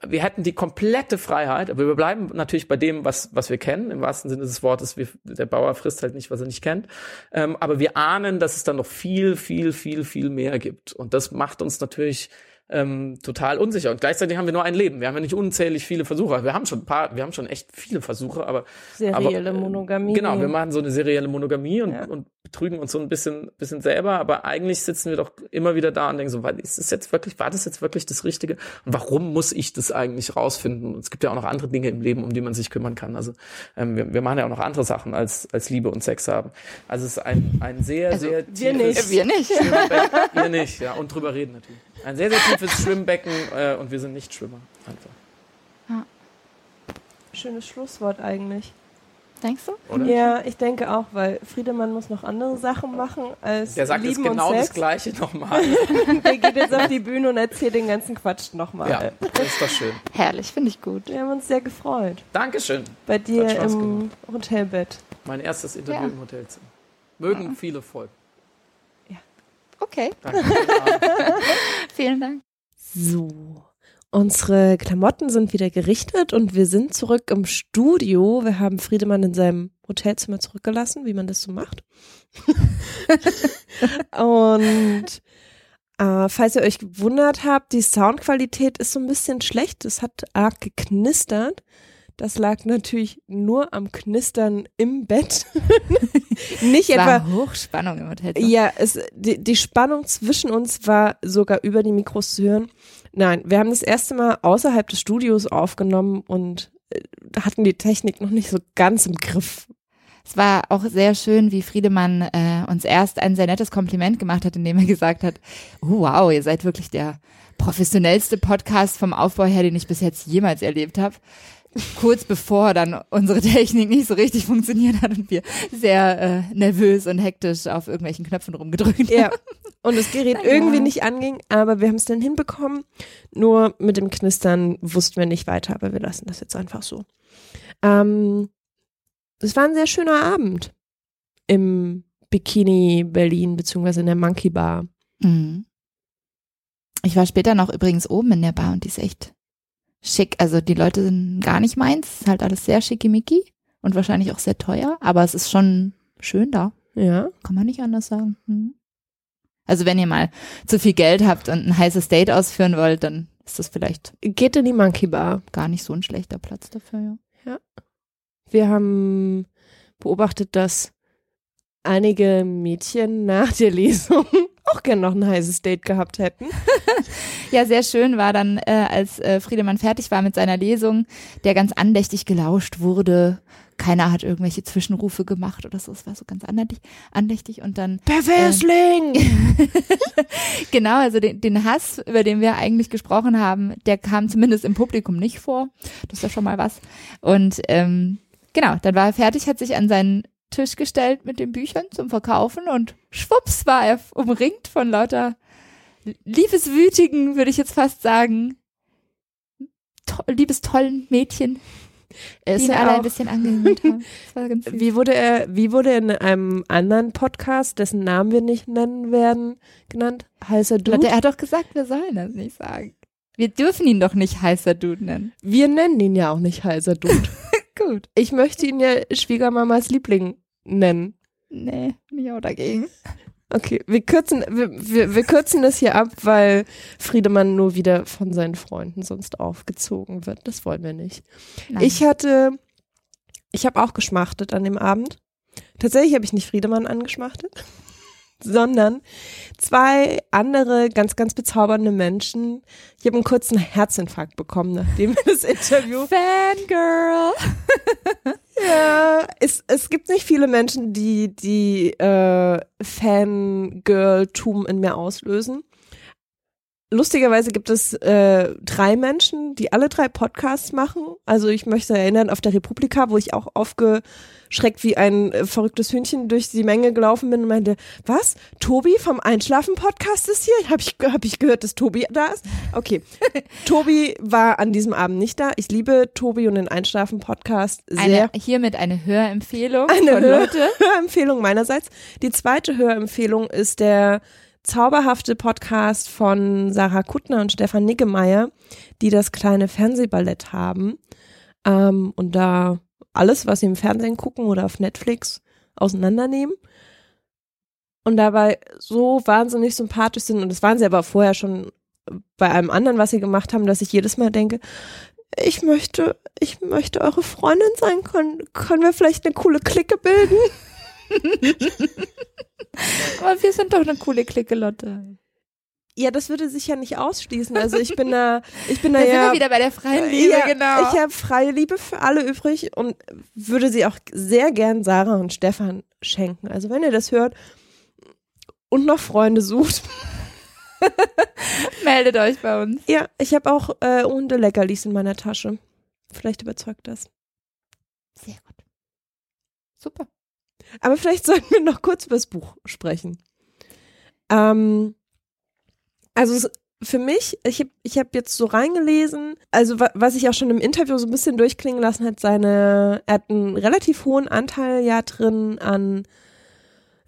Speaker 3: Wir hätten die komplette Freiheit, aber wir bleiben natürlich bei dem, was, was wir kennen. Im wahrsten Sinne des Wortes, wir, der Bauer frisst halt nicht, was er nicht kennt. Ähm, aber wir ahnen, dass es dann noch viel, viel, viel, viel mehr gibt. Und das macht uns natürlich ähm, total unsicher. Und gleichzeitig haben wir nur ein Leben. Wir haben ja nicht unzählig viele Versuche. Wir haben schon ein paar, wir haben schon echt viele Versuche, aber
Speaker 2: serielle
Speaker 3: aber,
Speaker 2: äh, Monogamie.
Speaker 3: Genau, wir machen so eine serielle Monogamie und, ja. und betrügen uns so ein bisschen, bisschen selber. Aber eigentlich sitzen wir doch immer wieder da und denken so, ist das jetzt wirklich, war das jetzt wirklich das Richtige? Und warum muss ich das eigentlich rausfinden? Und es gibt ja auch noch andere Dinge im Leben, um die man sich kümmern kann. Also ähm, wir, wir machen ja auch noch andere Sachen als als Liebe und Sex haben. Also es ist ein ein sehr also, sehr
Speaker 1: wir nicht, wir nicht,
Speaker 3: wir nicht, ja und drüber reden natürlich. Ein sehr, sehr tiefes Schwimmbecken äh, und wir sind nicht Schwimmer. Einfach. Ja.
Speaker 2: Schönes Schlusswort eigentlich.
Speaker 1: Denkst du?
Speaker 2: Oder? Ja, ich denke auch, weil Friedemann muss noch andere Sachen machen als
Speaker 3: Der sagt
Speaker 2: Lieben
Speaker 3: jetzt genau
Speaker 2: das
Speaker 3: Gleiche nochmal.
Speaker 2: Der geht jetzt auf die Bühne und erzählt den ganzen Quatsch nochmal.
Speaker 3: Ja, das ist doch schön.
Speaker 1: Herrlich, finde ich gut.
Speaker 2: Wir haben uns sehr gefreut.
Speaker 3: Dankeschön.
Speaker 2: Bei dir im gemacht. Hotelbett.
Speaker 3: Mein erstes Interview ja. im Hotelzimmer. Mögen ja. viele folgen.
Speaker 1: Okay. Vielen Dank.
Speaker 2: So. Unsere Klamotten sind wieder gerichtet und wir sind zurück im Studio. Wir haben Friedemann in seinem Hotelzimmer zurückgelassen, wie man das so macht. und äh, falls ihr euch gewundert habt, die Soundqualität ist so ein bisschen schlecht. Es hat arg geknistert. Das lag natürlich nur am Knistern im Bett. Nicht
Speaker 1: es
Speaker 2: etwa
Speaker 1: war Hochspannung im Hotel.
Speaker 2: Ja, es, die, die Spannung zwischen uns war sogar über die Mikros zu hören. Nein, wir haben das erste Mal außerhalb des Studios aufgenommen und äh, hatten die Technik noch nicht so ganz im Griff.
Speaker 1: Es war auch sehr schön, wie Friedemann äh, uns erst ein sehr nettes Kompliment gemacht hat, indem er gesagt hat, oh, wow, ihr seid wirklich der professionellste Podcast vom Aufbau her, den ich bis jetzt jemals erlebt habe kurz bevor dann unsere Technik nicht so richtig funktioniert hat und wir sehr äh, nervös und hektisch auf irgendwelchen Knöpfen rumgedrückt haben.
Speaker 2: Ja. Und das Gerät ja. irgendwie nicht anging, aber wir haben es dann hinbekommen. Nur mit dem Knistern wussten wir nicht weiter, aber wir lassen das jetzt einfach so. Ähm, es war ein sehr schöner Abend im Bikini Berlin, beziehungsweise in der Monkey Bar. Mhm.
Speaker 1: Ich war später noch übrigens oben in der Bar und die ist echt schick. Also die Leute sind gar nicht meins. Ist halt alles sehr schickimicki und wahrscheinlich auch sehr teuer, aber es ist schon schön da.
Speaker 2: Ja.
Speaker 1: Kann man nicht anders sagen. Mhm. Also wenn ihr mal zu viel Geld habt und ein heißes Date ausführen wollt, dann ist das vielleicht.
Speaker 2: Geht in die Monkey Bar.
Speaker 1: Gar nicht so ein schlechter Platz dafür, ja.
Speaker 2: Ja. Wir haben beobachtet, dass einige Mädchen nach der Lesung auch gern noch ein heißes Date gehabt hätten.
Speaker 1: ja, sehr schön war dann, äh, als äh, Friedemann fertig war mit seiner Lesung, der ganz andächtig gelauscht wurde. Keiner hat irgendwelche Zwischenrufe gemacht oder so. Es war so ganz andächtig, andächtig und dann.
Speaker 2: Perversling!
Speaker 1: Äh, genau, also den, den Hass, über den wir eigentlich gesprochen haben, der kam zumindest im Publikum nicht vor. Das ist ja schon mal was. Und ähm, genau, dann war er fertig, hat sich an seinen Tisch gestellt mit den Büchern zum Verkaufen und schwupps war er umringt von lauter liebeswütigen, würde ich jetzt fast sagen, to liebestollen Mädchen,
Speaker 2: Er
Speaker 1: die
Speaker 2: ist
Speaker 1: ihn
Speaker 2: ja
Speaker 1: alle ein bisschen angehimmelt haben.
Speaker 2: Wie wurde er, wie wurde er in einem anderen Podcast, dessen Namen wir nicht nennen werden, genannt? Heißer Dude?
Speaker 1: Er hat doch gesagt, wir sollen das nicht sagen. Wir dürfen ihn doch nicht heißer Dude nennen.
Speaker 2: Wir nennen ihn ja auch nicht heißer Dude.
Speaker 1: Gut.
Speaker 2: Ich möchte ihn ja Schwiegermamas Liebling nennen.
Speaker 1: Nee, bin ich auch dagegen.
Speaker 2: Okay, wir kürzen, wir, wir, wir kürzen das hier ab, weil Friedemann nur wieder von seinen Freunden sonst aufgezogen wird. Das wollen wir nicht.
Speaker 1: Nein.
Speaker 2: Ich hatte, ich habe auch geschmachtet an dem Abend. Tatsächlich habe ich nicht Friedemann angeschmachtet, sondern zwei andere ganz, ganz bezaubernde Menschen. Ich habe einen kurzen Herzinfarkt bekommen, nachdem das Interview
Speaker 1: Fangirl.
Speaker 2: Ja, es, es gibt nicht viele Menschen, die die äh, Fangirl-Tum in mir auslösen. Lustigerweise gibt es äh, drei Menschen, die alle drei Podcasts machen. Also ich möchte erinnern auf der Republika, wo ich auch aufgeschreckt wie ein äh, verrücktes Hühnchen durch die Menge gelaufen bin und meinte, was? Tobi vom Einschlafen-Podcast ist hier? Habe ich, hab ich gehört, dass Tobi da ist? Okay. Tobi war an diesem Abend nicht da. Ich liebe Tobi und den Einschlafen-Podcast sehr.
Speaker 1: Eine, hiermit eine Hörempfehlung
Speaker 2: Eine Hör
Speaker 1: Leute.
Speaker 2: Hörempfehlung meinerseits. Die zweite Hörempfehlung ist der zauberhafte Podcast von Sarah Kuttner und Stefan Niggemeier, die das kleine Fernsehballett haben. Ähm, und da alles, was sie im Fernsehen gucken oder auf Netflix auseinandernehmen. Und dabei so wahnsinnig sympathisch sind. Und das waren sie aber vorher schon bei einem anderen, was sie gemacht haben, dass ich jedes Mal denke, ich möchte, ich möchte eure Freundin sein, können, können wir vielleicht eine coole Clique bilden?
Speaker 1: Aber wir sind doch eine coole Clique, Lotte.
Speaker 2: Ja, das würde sich ja nicht ausschließen. Also ich bin da, ich bin
Speaker 1: Da
Speaker 2: da
Speaker 1: sind
Speaker 2: ja,
Speaker 1: wir wieder bei der freien Liebe,
Speaker 2: ja,
Speaker 1: genau.
Speaker 2: Ich habe freie Liebe für alle übrig und würde sie auch sehr gern Sarah und Stefan schenken. Also wenn ihr das hört und noch Freunde sucht,
Speaker 1: Meldet euch bei uns.
Speaker 2: ja, ich habe auch äh, Hundeleckerlis in meiner Tasche. Vielleicht überzeugt das.
Speaker 1: Sehr gut. Super.
Speaker 2: Aber vielleicht sollten wir noch kurz über das Buch sprechen. Ähm, also für mich, ich habe ich hab jetzt so reingelesen, also wa was ich auch schon im Interview so ein bisschen durchklingen lassen hat, seine, er hat einen relativ hohen Anteil ja drin an,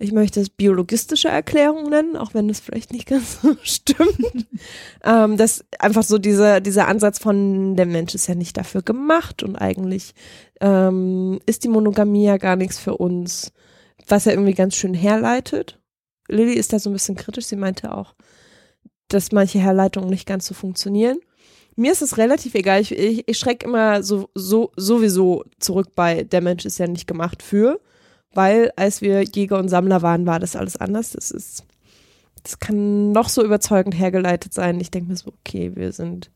Speaker 2: ich möchte es biologistische Erklärungen nennen, auch wenn das vielleicht nicht ganz so stimmt. ähm, das einfach so dieser, dieser Ansatz von, der Mensch ist ja nicht dafür gemacht und eigentlich ähm, ist die Monogamie ja gar nichts für uns, was er irgendwie ganz schön herleitet. Lilly ist da so ein bisschen kritisch, sie meinte auch, dass manche Herleitungen nicht ganz so funktionieren. Mir ist es relativ egal, ich, ich, ich schrecke immer so, so sowieso zurück bei, der Mensch ist ja nicht gemacht für, weil als wir Jäger und Sammler waren, war das alles anders. Das ist, das kann noch so überzeugend hergeleitet sein. Ich denke mir so, okay, wir sind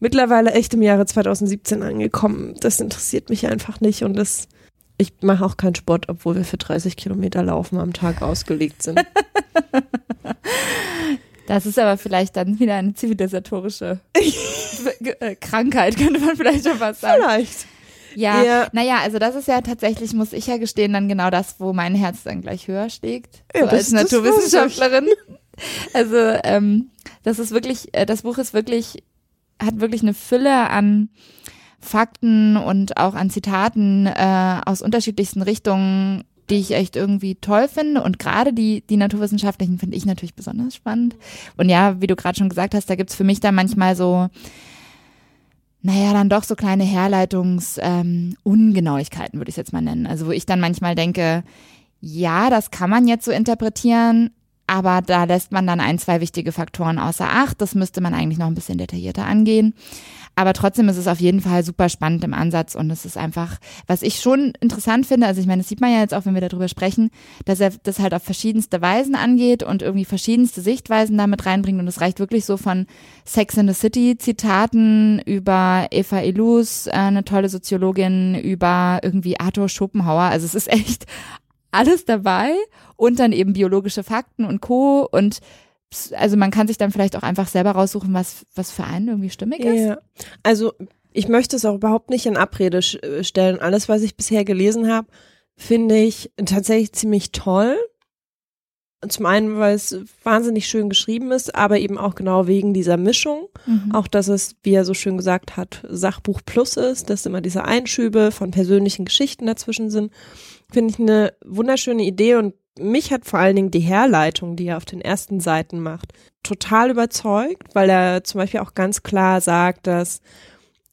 Speaker 2: mittlerweile echt im Jahre 2017 angekommen. Das interessiert mich einfach nicht und das, ich mache auch keinen Sport, obwohl wir für 30 Kilometer Laufen am Tag ausgelegt sind.
Speaker 1: Das ist aber vielleicht dann wieder eine zivilisatorische Krankheit, könnte man vielleicht schon was sagen.
Speaker 2: Vielleicht.
Speaker 1: Ja,
Speaker 2: Ja.
Speaker 1: naja, also das ist ja tatsächlich, muss ich ja gestehen, dann genau das, wo mein Herz dann gleich höher schlägt.
Speaker 2: Ja,
Speaker 1: so als. Naturwissenschaftlerin. Also ähm, das ist wirklich, äh, das Buch ist wirklich, hat wirklich eine Fülle an Fakten und auch an Zitaten äh, aus unterschiedlichsten Richtungen, die ich echt irgendwie toll finde. Und gerade die, die naturwissenschaftlichen finde ich natürlich besonders spannend. Und ja, wie du gerade schon gesagt hast, da gibt's für mich da manchmal so, naja, dann doch so kleine Herleitungs-Ungenauigkeiten, ähm, würde ich jetzt mal nennen. Also wo ich dann manchmal denke, ja, das kann man jetzt so interpretieren, aber da lässt man dann ein, zwei wichtige Faktoren außer Acht. Das müsste man eigentlich noch ein bisschen detaillierter angehen. Aber trotzdem ist es auf jeden Fall super spannend im Ansatz und es ist einfach, was ich schon interessant finde, also ich meine, das sieht man ja jetzt auch, wenn wir darüber sprechen, dass er das halt auf verschiedenste Weisen angeht und irgendwie verschiedenste Sichtweisen damit reinbringt und es reicht wirklich so von Sex in the City Zitaten über Eva Illus, äh, eine tolle Soziologin, über irgendwie Arthur Schopenhauer, also es ist echt alles dabei und dann eben biologische Fakten und Co. Und also man kann sich dann vielleicht auch einfach selber raussuchen, was, was für einen irgendwie stimmig ist.
Speaker 2: Ja. Also ich möchte es auch überhaupt nicht in Abrede äh, stellen. Alles, was ich bisher gelesen habe, finde ich tatsächlich ziemlich toll. Zum einen, weil es wahnsinnig schön geschrieben ist, aber eben auch genau wegen dieser Mischung. Mhm. Auch, dass es, wie er so schön gesagt hat, Sachbuch Plus ist, dass immer diese Einschübe von persönlichen Geschichten dazwischen sind. Finde ich eine wunderschöne Idee und mich hat vor allen Dingen die Herleitung, die er auf den ersten Seiten macht, total überzeugt, weil er zum Beispiel auch ganz klar sagt, dass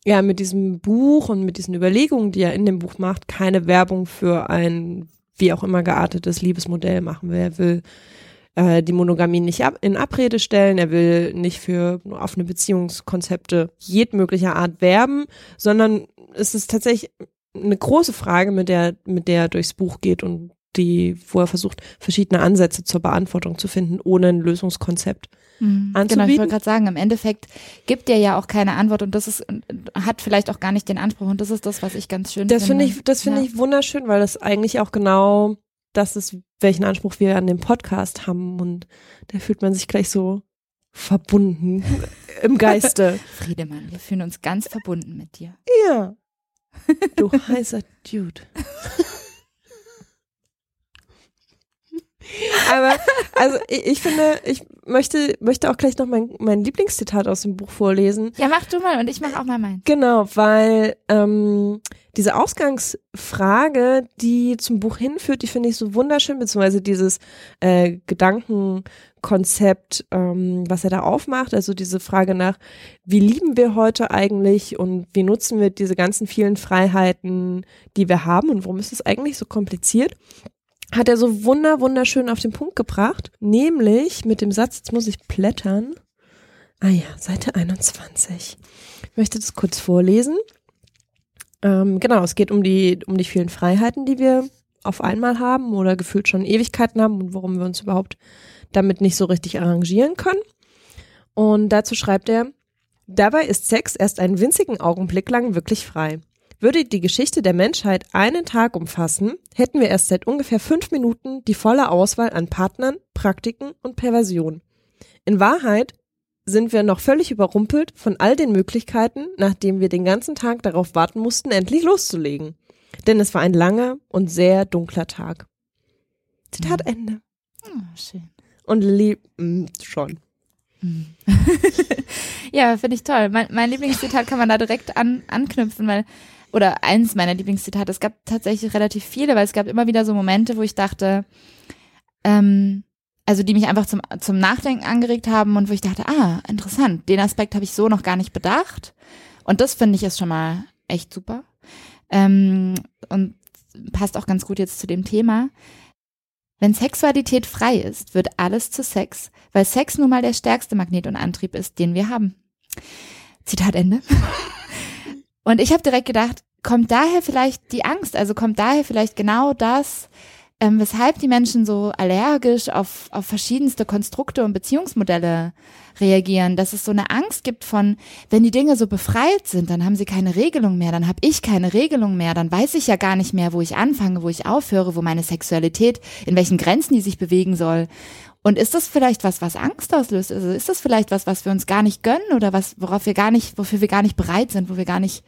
Speaker 2: ja mit diesem Buch und mit diesen Überlegungen, die er in dem Buch macht, keine Werbung für ein wie auch immer geartetes Liebesmodell machen will. Er will äh, die Monogamie nicht ab, in Abrede stellen, er will nicht für offene Beziehungskonzepte jedmöglicher Art werben, sondern es ist tatsächlich eine große Frage, mit der, mit der er durchs Buch geht und die, wo er versucht, verschiedene Ansätze zur Beantwortung zu finden, ohne ein Lösungskonzept mhm. anzubieten. Genau,
Speaker 1: ich wollte gerade sagen, im Endeffekt gibt er ja auch keine Antwort und das ist, hat vielleicht auch gar nicht den Anspruch und das ist das, was ich ganz schön
Speaker 2: das
Speaker 1: finde.
Speaker 2: Find ich, das finde ja. ich wunderschön, weil das eigentlich auch genau das ist, welchen Anspruch wir an dem Podcast haben und da fühlt man sich gleich so verbunden im Geiste.
Speaker 1: Friedemann, wir fühlen uns ganz verbunden mit dir.
Speaker 2: Ja. Du heißer Dude. Aber also ich, ich, finde, ich möchte, möchte auch gleich noch mein, mein Lieblingszitat aus dem Buch vorlesen.
Speaker 1: Ja, mach du mal und ich mach auch mal mein.
Speaker 2: Genau, weil ähm, diese Ausgangsfrage, die zum Buch hinführt, die finde ich so wunderschön, beziehungsweise dieses äh, Gedankenkonzept, ähm, was er da aufmacht, also diese Frage nach, wie lieben wir heute eigentlich und wie nutzen wir diese ganzen vielen Freiheiten, die wir haben und warum ist es eigentlich so kompliziert? Hat er so wunder, wunderschön auf den Punkt gebracht, nämlich mit dem Satz, jetzt muss ich blättern. Ah ja, Seite 21. Ich möchte das kurz vorlesen. Ähm, genau, es geht um die, um die vielen Freiheiten, die wir auf einmal haben oder gefühlt schon Ewigkeiten haben und warum wir uns überhaupt damit nicht so richtig arrangieren können. Und dazu schreibt er, dabei ist Sex erst einen winzigen Augenblick lang wirklich frei. Würde die Geschichte der Menschheit einen Tag umfassen, hätten wir erst seit ungefähr fünf Minuten die volle Auswahl an Partnern, Praktiken und Perversionen. In Wahrheit sind wir noch völlig überrumpelt von all den Möglichkeiten, nachdem wir den ganzen Tag darauf warten mussten, endlich loszulegen. Denn es war ein langer und sehr dunkler Tag. Zitat mhm. Ende.
Speaker 1: Oh, schön.
Speaker 2: Und Lilly, mh, mm, schon.
Speaker 1: Mhm. ja, finde ich toll. Mein, mein Lieblingszitat kann man da direkt an, anknüpfen, weil oder eins meiner Lieblingszitate. Es gab tatsächlich relativ viele, weil es gab immer wieder so Momente, wo ich dachte, ähm, also die mich einfach zum, zum Nachdenken angeregt haben und wo ich dachte, ah, interessant, den Aspekt habe ich so noch gar nicht bedacht. Und das finde ich ist schon mal echt super. Ähm, und passt auch ganz gut jetzt zu dem Thema. Wenn Sexualität frei ist, wird alles zu Sex, weil Sex nun mal der stärkste Magnet und Antrieb ist, den wir haben. Zitat Ende. Und ich habe direkt gedacht, kommt daher vielleicht die Angst, also kommt daher vielleicht genau das, ähm, weshalb die Menschen so allergisch auf, auf verschiedenste Konstrukte und Beziehungsmodelle reagieren, dass es so eine Angst gibt von, wenn die Dinge so befreit sind, dann haben sie keine Regelung mehr, dann habe ich keine Regelung mehr, dann weiß ich ja gar nicht mehr, wo ich anfange, wo ich aufhöre, wo meine Sexualität, in welchen Grenzen die sich bewegen soll. Und ist das vielleicht was, was Angst auslöst? Also ist das vielleicht was, was wir uns gar nicht gönnen oder was, worauf wir gar nicht, wofür wir gar nicht bereit sind, wo wir gar nicht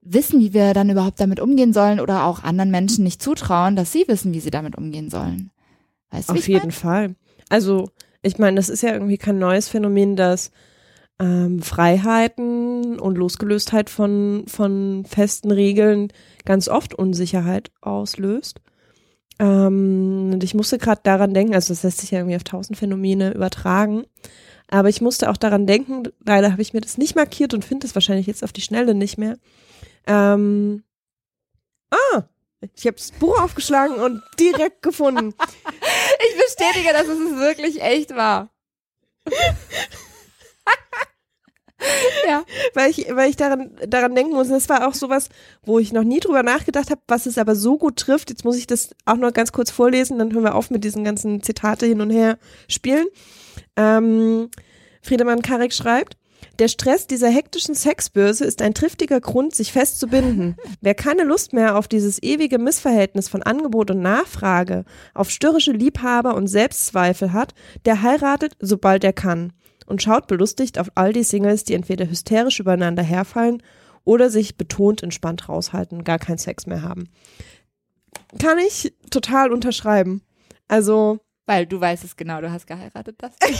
Speaker 1: wissen, wie wir dann überhaupt damit umgehen sollen oder auch anderen Menschen nicht zutrauen, dass sie wissen, wie sie damit umgehen sollen?
Speaker 2: Weißt du, Auf jeden mein? Fall. Also, ich meine, das ist ja irgendwie kein neues Phänomen, dass ähm, Freiheiten und Losgelöstheit von, von festen Regeln ganz oft Unsicherheit auslöst. Ähm, und ich musste gerade daran denken, also das lässt sich ja irgendwie auf tausend Phänomene übertragen. Aber ich musste auch daran denken, leider habe ich mir das nicht markiert und finde es wahrscheinlich jetzt auf die Schnelle nicht mehr. Ähm, ah, ich habe das Buch aufgeschlagen und direkt gefunden.
Speaker 1: Ich bestätige, dass es wirklich echt war.
Speaker 2: ja. Weil ich, weil ich daran, daran denken muss, das war auch sowas, wo ich noch nie drüber nachgedacht habe, was es aber so gut trifft. Jetzt muss ich das auch noch ganz kurz vorlesen, dann hören wir auf mit diesen ganzen Zitate hin und her spielen. Ähm, Friedemann Karek schreibt, der Stress dieser hektischen Sexbörse ist ein triftiger Grund, sich festzubinden. Wer keine Lust mehr auf dieses ewige Missverhältnis von Angebot und Nachfrage, auf störrische Liebhaber und Selbstzweifel hat, der heiratet, sobald er kann und schaut belustigt auf all die Singles, die entweder hysterisch übereinander herfallen oder sich betont entspannt raushalten, gar keinen Sex mehr haben. kann ich total unterschreiben. Also.
Speaker 1: Weil du weißt es genau, du hast geheiratet, das.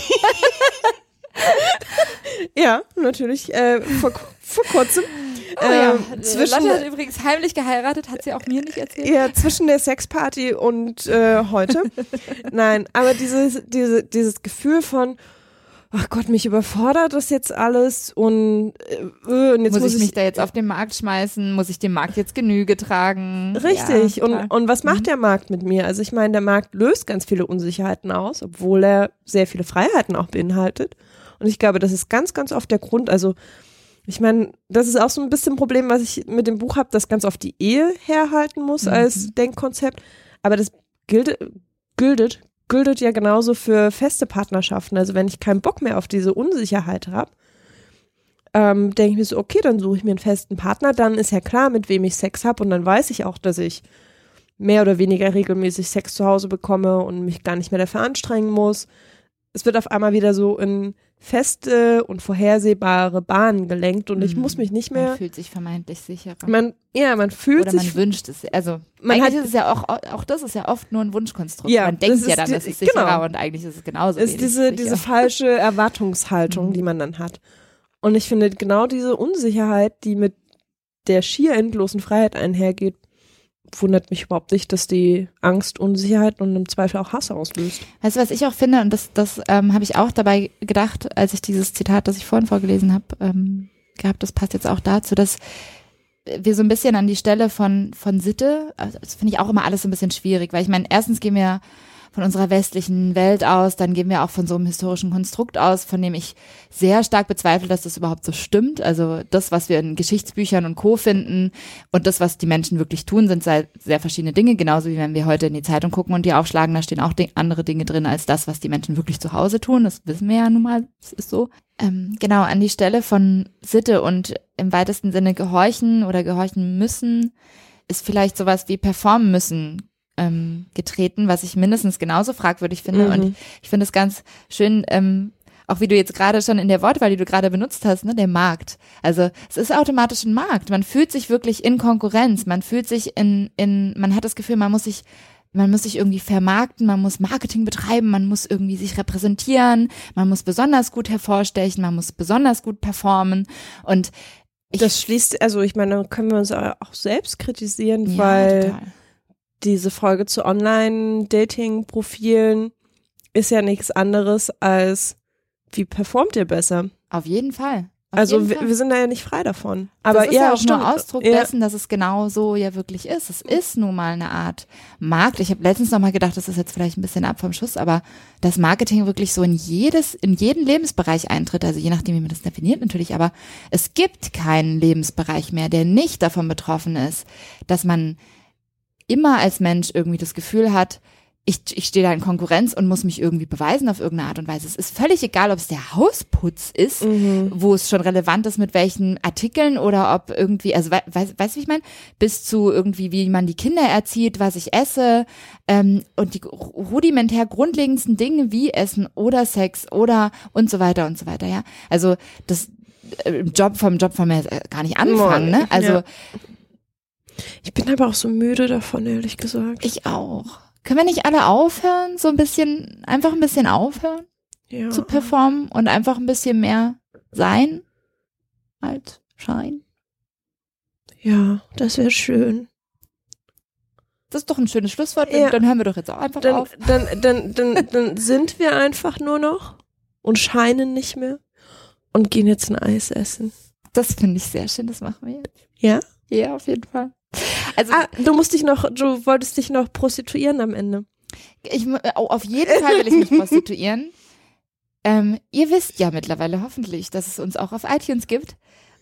Speaker 2: ja, natürlich. Äh, vor, vor kurzem.
Speaker 1: Oh ja, ähm, zwischen, Lotte hat übrigens heimlich geheiratet, hat sie auch mir nicht erzählt.
Speaker 2: Ja, zwischen der Sexparty und äh, heute. Nein, aber dieses, diese, dieses Gefühl von, ach Gott, mich überfordert das jetzt alles und,
Speaker 1: äh, und jetzt muss, muss ich mich da jetzt auf den Markt schmeißen, muss ich dem Markt jetzt Genüge tragen.
Speaker 2: Richtig, ja, und, und was macht mhm. der Markt mit mir? Also ich meine, der Markt löst ganz viele Unsicherheiten aus, obwohl er sehr viele Freiheiten auch beinhaltet. Und ich glaube, das ist ganz, ganz oft der Grund, also ich meine, das ist auch so ein bisschen ein Problem, was ich mit dem Buch habe, das ganz oft die Ehe herhalten muss mhm. als Denkkonzept. Aber das gilt, gültet, gültet ja genauso für feste Partnerschaften. Also wenn ich keinen Bock mehr auf diese Unsicherheit habe, ähm, denke ich mir so, okay, dann suche ich mir einen festen Partner, dann ist ja klar, mit wem ich Sex habe und dann weiß ich auch, dass ich mehr oder weniger regelmäßig Sex zu Hause bekomme und mich gar nicht mehr dafür anstrengen muss. Es wird auf einmal wieder so in feste und vorhersehbare Bahnen gelenkt und ich muss mhm. mich nicht mehr.
Speaker 1: Man fühlt sich vermeintlich sicherer.
Speaker 2: Man, ja, man fühlt
Speaker 1: Oder
Speaker 2: sich.
Speaker 1: man wünscht es. Also, man hat, ist es ja auch, auch das ist ja oft nur ein Wunschkonstrukt. Ja, man denkt ja dann, die, das ist sicherer genau. und eigentlich ist es genauso.
Speaker 2: Ist diese, diese falsche Erwartungshaltung, mhm. die man dann hat. Und ich finde genau diese Unsicherheit, die mit der schier endlosen Freiheit einhergeht, wundert mich überhaupt nicht, dass die Angst, Unsicherheit und im Zweifel auch Hass auslöst.
Speaker 1: Weißt du, was ich auch finde, und das, das ähm, habe ich auch dabei gedacht, als ich dieses Zitat, das ich vorhin vorgelesen habe, ähm, gehabt, das passt jetzt auch dazu, dass wir so ein bisschen an die Stelle von, von Sitte, also das finde ich auch immer alles so ein bisschen schwierig, weil ich meine, erstens gehen wir von unserer westlichen Welt aus, dann gehen wir auch von so einem historischen Konstrukt aus, von dem ich sehr stark bezweifle, dass das überhaupt so stimmt. Also das, was wir in Geschichtsbüchern und Co. finden und das, was die Menschen wirklich tun, sind sehr, verschiedene Dinge. Genauso wie wenn wir heute in die Zeitung gucken und die aufschlagen, da stehen auch andere Dinge drin als das, was die Menschen wirklich zu Hause tun. Das wissen wir ja nun mal, das ist so. Ähm, genau, an die Stelle von Sitte und im weitesten Sinne gehorchen oder gehorchen müssen, ist vielleicht sowas wie performen müssen ähm, getreten, was ich mindestens genauso fragwürdig finde. Mhm. Und ich finde es ganz schön, ähm, auch wie du jetzt gerade schon in der Wortwahl, die du gerade benutzt hast, ne, der Markt. Also es ist automatisch ein Markt. Man fühlt sich wirklich in Konkurrenz. Man fühlt sich in, in, man hat das Gefühl, man muss sich man muss sich irgendwie vermarkten, man muss Marketing betreiben, man muss irgendwie sich repräsentieren, man muss besonders gut hervorstechen, man muss besonders gut performen und
Speaker 2: ich, das schließt, also ich meine, können wir uns auch selbst kritisieren, ja, weil total diese Folge zu Online-Dating-Profilen ist ja nichts anderes als, wie performt ihr besser?
Speaker 1: Auf jeden Fall. Auf
Speaker 2: also wir, wir, sind da ja nicht frei davon. Aber
Speaker 1: das ist ja, auch stimmt. nur Ausdruck ja. dessen, dass es genau so ja wirklich ist. Es ist nun mal eine Art Markt. Ich habe letztens noch mal gedacht, das ist jetzt vielleicht ein bisschen ab vom Schuss, aber das Marketing wirklich so in jedes, in jeden Lebensbereich eintritt. Also je nachdem, wie man das definiert natürlich. Aber es gibt keinen Lebensbereich mehr, der nicht davon betroffen ist, dass man immer als Mensch irgendwie das Gefühl hat, ich, ich stehe da in Konkurrenz und muss mich irgendwie beweisen auf irgendeine Art und Weise. Es ist völlig egal, ob es der Hausputz ist, mhm. wo es schon relevant ist, mit welchen Artikeln oder ob irgendwie, also weißt du, weiß, wie ich meine? Bis zu irgendwie, wie man die Kinder erzieht, was ich esse ähm, und die rudimentär grundlegendsten Dinge wie Essen oder Sex oder und so weiter und so weiter, ja. Also das äh, Job vom Job vom her gar nicht anfangen, ne? Also ja.
Speaker 2: Ich bin aber auch so müde davon, ehrlich gesagt.
Speaker 1: Ich auch. Können wir nicht alle aufhören, so ein bisschen, einfach ein bisschen aufhören ja. zu performen und einfach ein bisschen mehr sein als Schein?
Speaker 2: Ja, das wäre schön.
Speaker 1: Das ist doch ein schönes Schlusswort. Ja. Dann hören wir doch jetzt auch einfach
Speaker 2: dann,
Speaker 1: auf.
Speaker 2: Dann, dann, dann, dann sind wir einfach nur noch und scheinen nicht mehr und gehen jetzt ein Eis essen.
Speaker 1: Das finde ich sehr schön. Das machen wir jetzt.
Speaker 2: Ja?
Speaker 1: Ja, auf jeden Fall.
Speaker 2: Also, ah, du musst dich noch, du wolltest dich noch prostituieren am Ende.
Speaker 1: Ich, oh, auf jeden Fall will ich mich prostituieren. Ähm, ihr wisst ja mittlerweile hoffentlich, dass es uns auch auf iTunes gibt.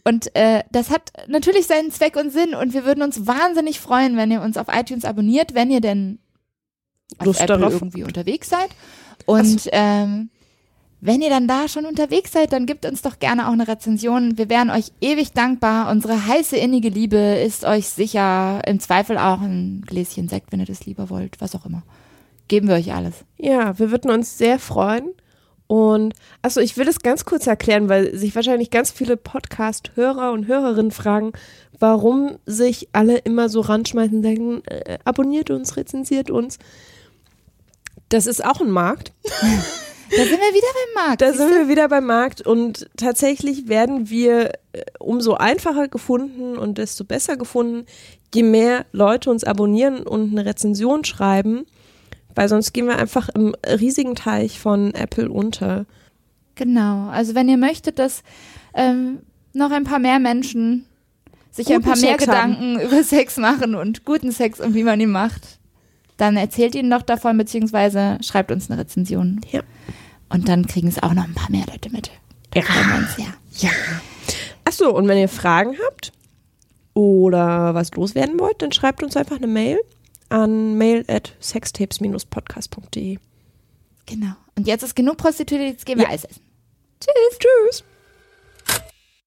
Speaker 1: Und äh, das hat natürlich seinen Zweck und Sinn und wir würden uns wahnsinnig freuen, wenn ihr uns auf iTunes abonniert, wenn ihr denn auf Lust Apple darauf. irgendwie unterwegs seid. Und so. ähm, wenn ihr dann da schon unterwegs seid, dann gebt uns doch gerne auch eine Rezension. Wir wären euch ewig dankbar. Unsere heiße, innige Liebe ist euch sicher. Im Zweifel auch ein Gläschen Sekt, wenn ihr das lieber wollt. Was auch immer. Geben wir euch alles.
Speaker 2: Ja, wir würden uns sehr freuen. Und achso, ich will das ganz kurz erklären, weil sich wahrscheinlich ganz viele Podcast-Hörer und Hörerinnen fragen, warum sich alle immer so ranschmeißen und denken, äh, abonniert uns, rezensiert uns. Das ist auch ein Markt.
Speaker 1: Da sind wir wieder beim Markt.
Speaker 2: Da sind wir wieder beim Markt und tatsächlich werden wir äh, umso einfacher gefunden und desto besser gefunden, je mehr Leute uns abonnieren und eine Rezension schreiben, weil sonst gehen wir einfach im riesigen Teich von Apple unter.
Speaker 1: Genau, also wenn ihr möchtet, dass ähm, noch ein paar mehr Menschen sich guten ein paar mehr Sex Gedanken haben. über Sex machen und guten Sex und wie man ihn macht, dann erzählt ihnen doch davon, beziehungsweise schreibt uns eine Rezension.
Speaker 2: Ja.
Speaker 1: Und dann kriegen es auch noch ein paar mehr Leute mit. Da
Speaker 2: ja. Uns, ja. ja. Achso, und wenn ihr Fragen habt oder was loswerden wollt, dann schreibt uns einfach eine Mail an mail at sextapes-podcast.de.
Speaker 1: Genau. Und jetzt ist genug Prostituiert, jetzt gehen wir ja. Eis essen.
Speaker 2: Tschüss. Tschüss.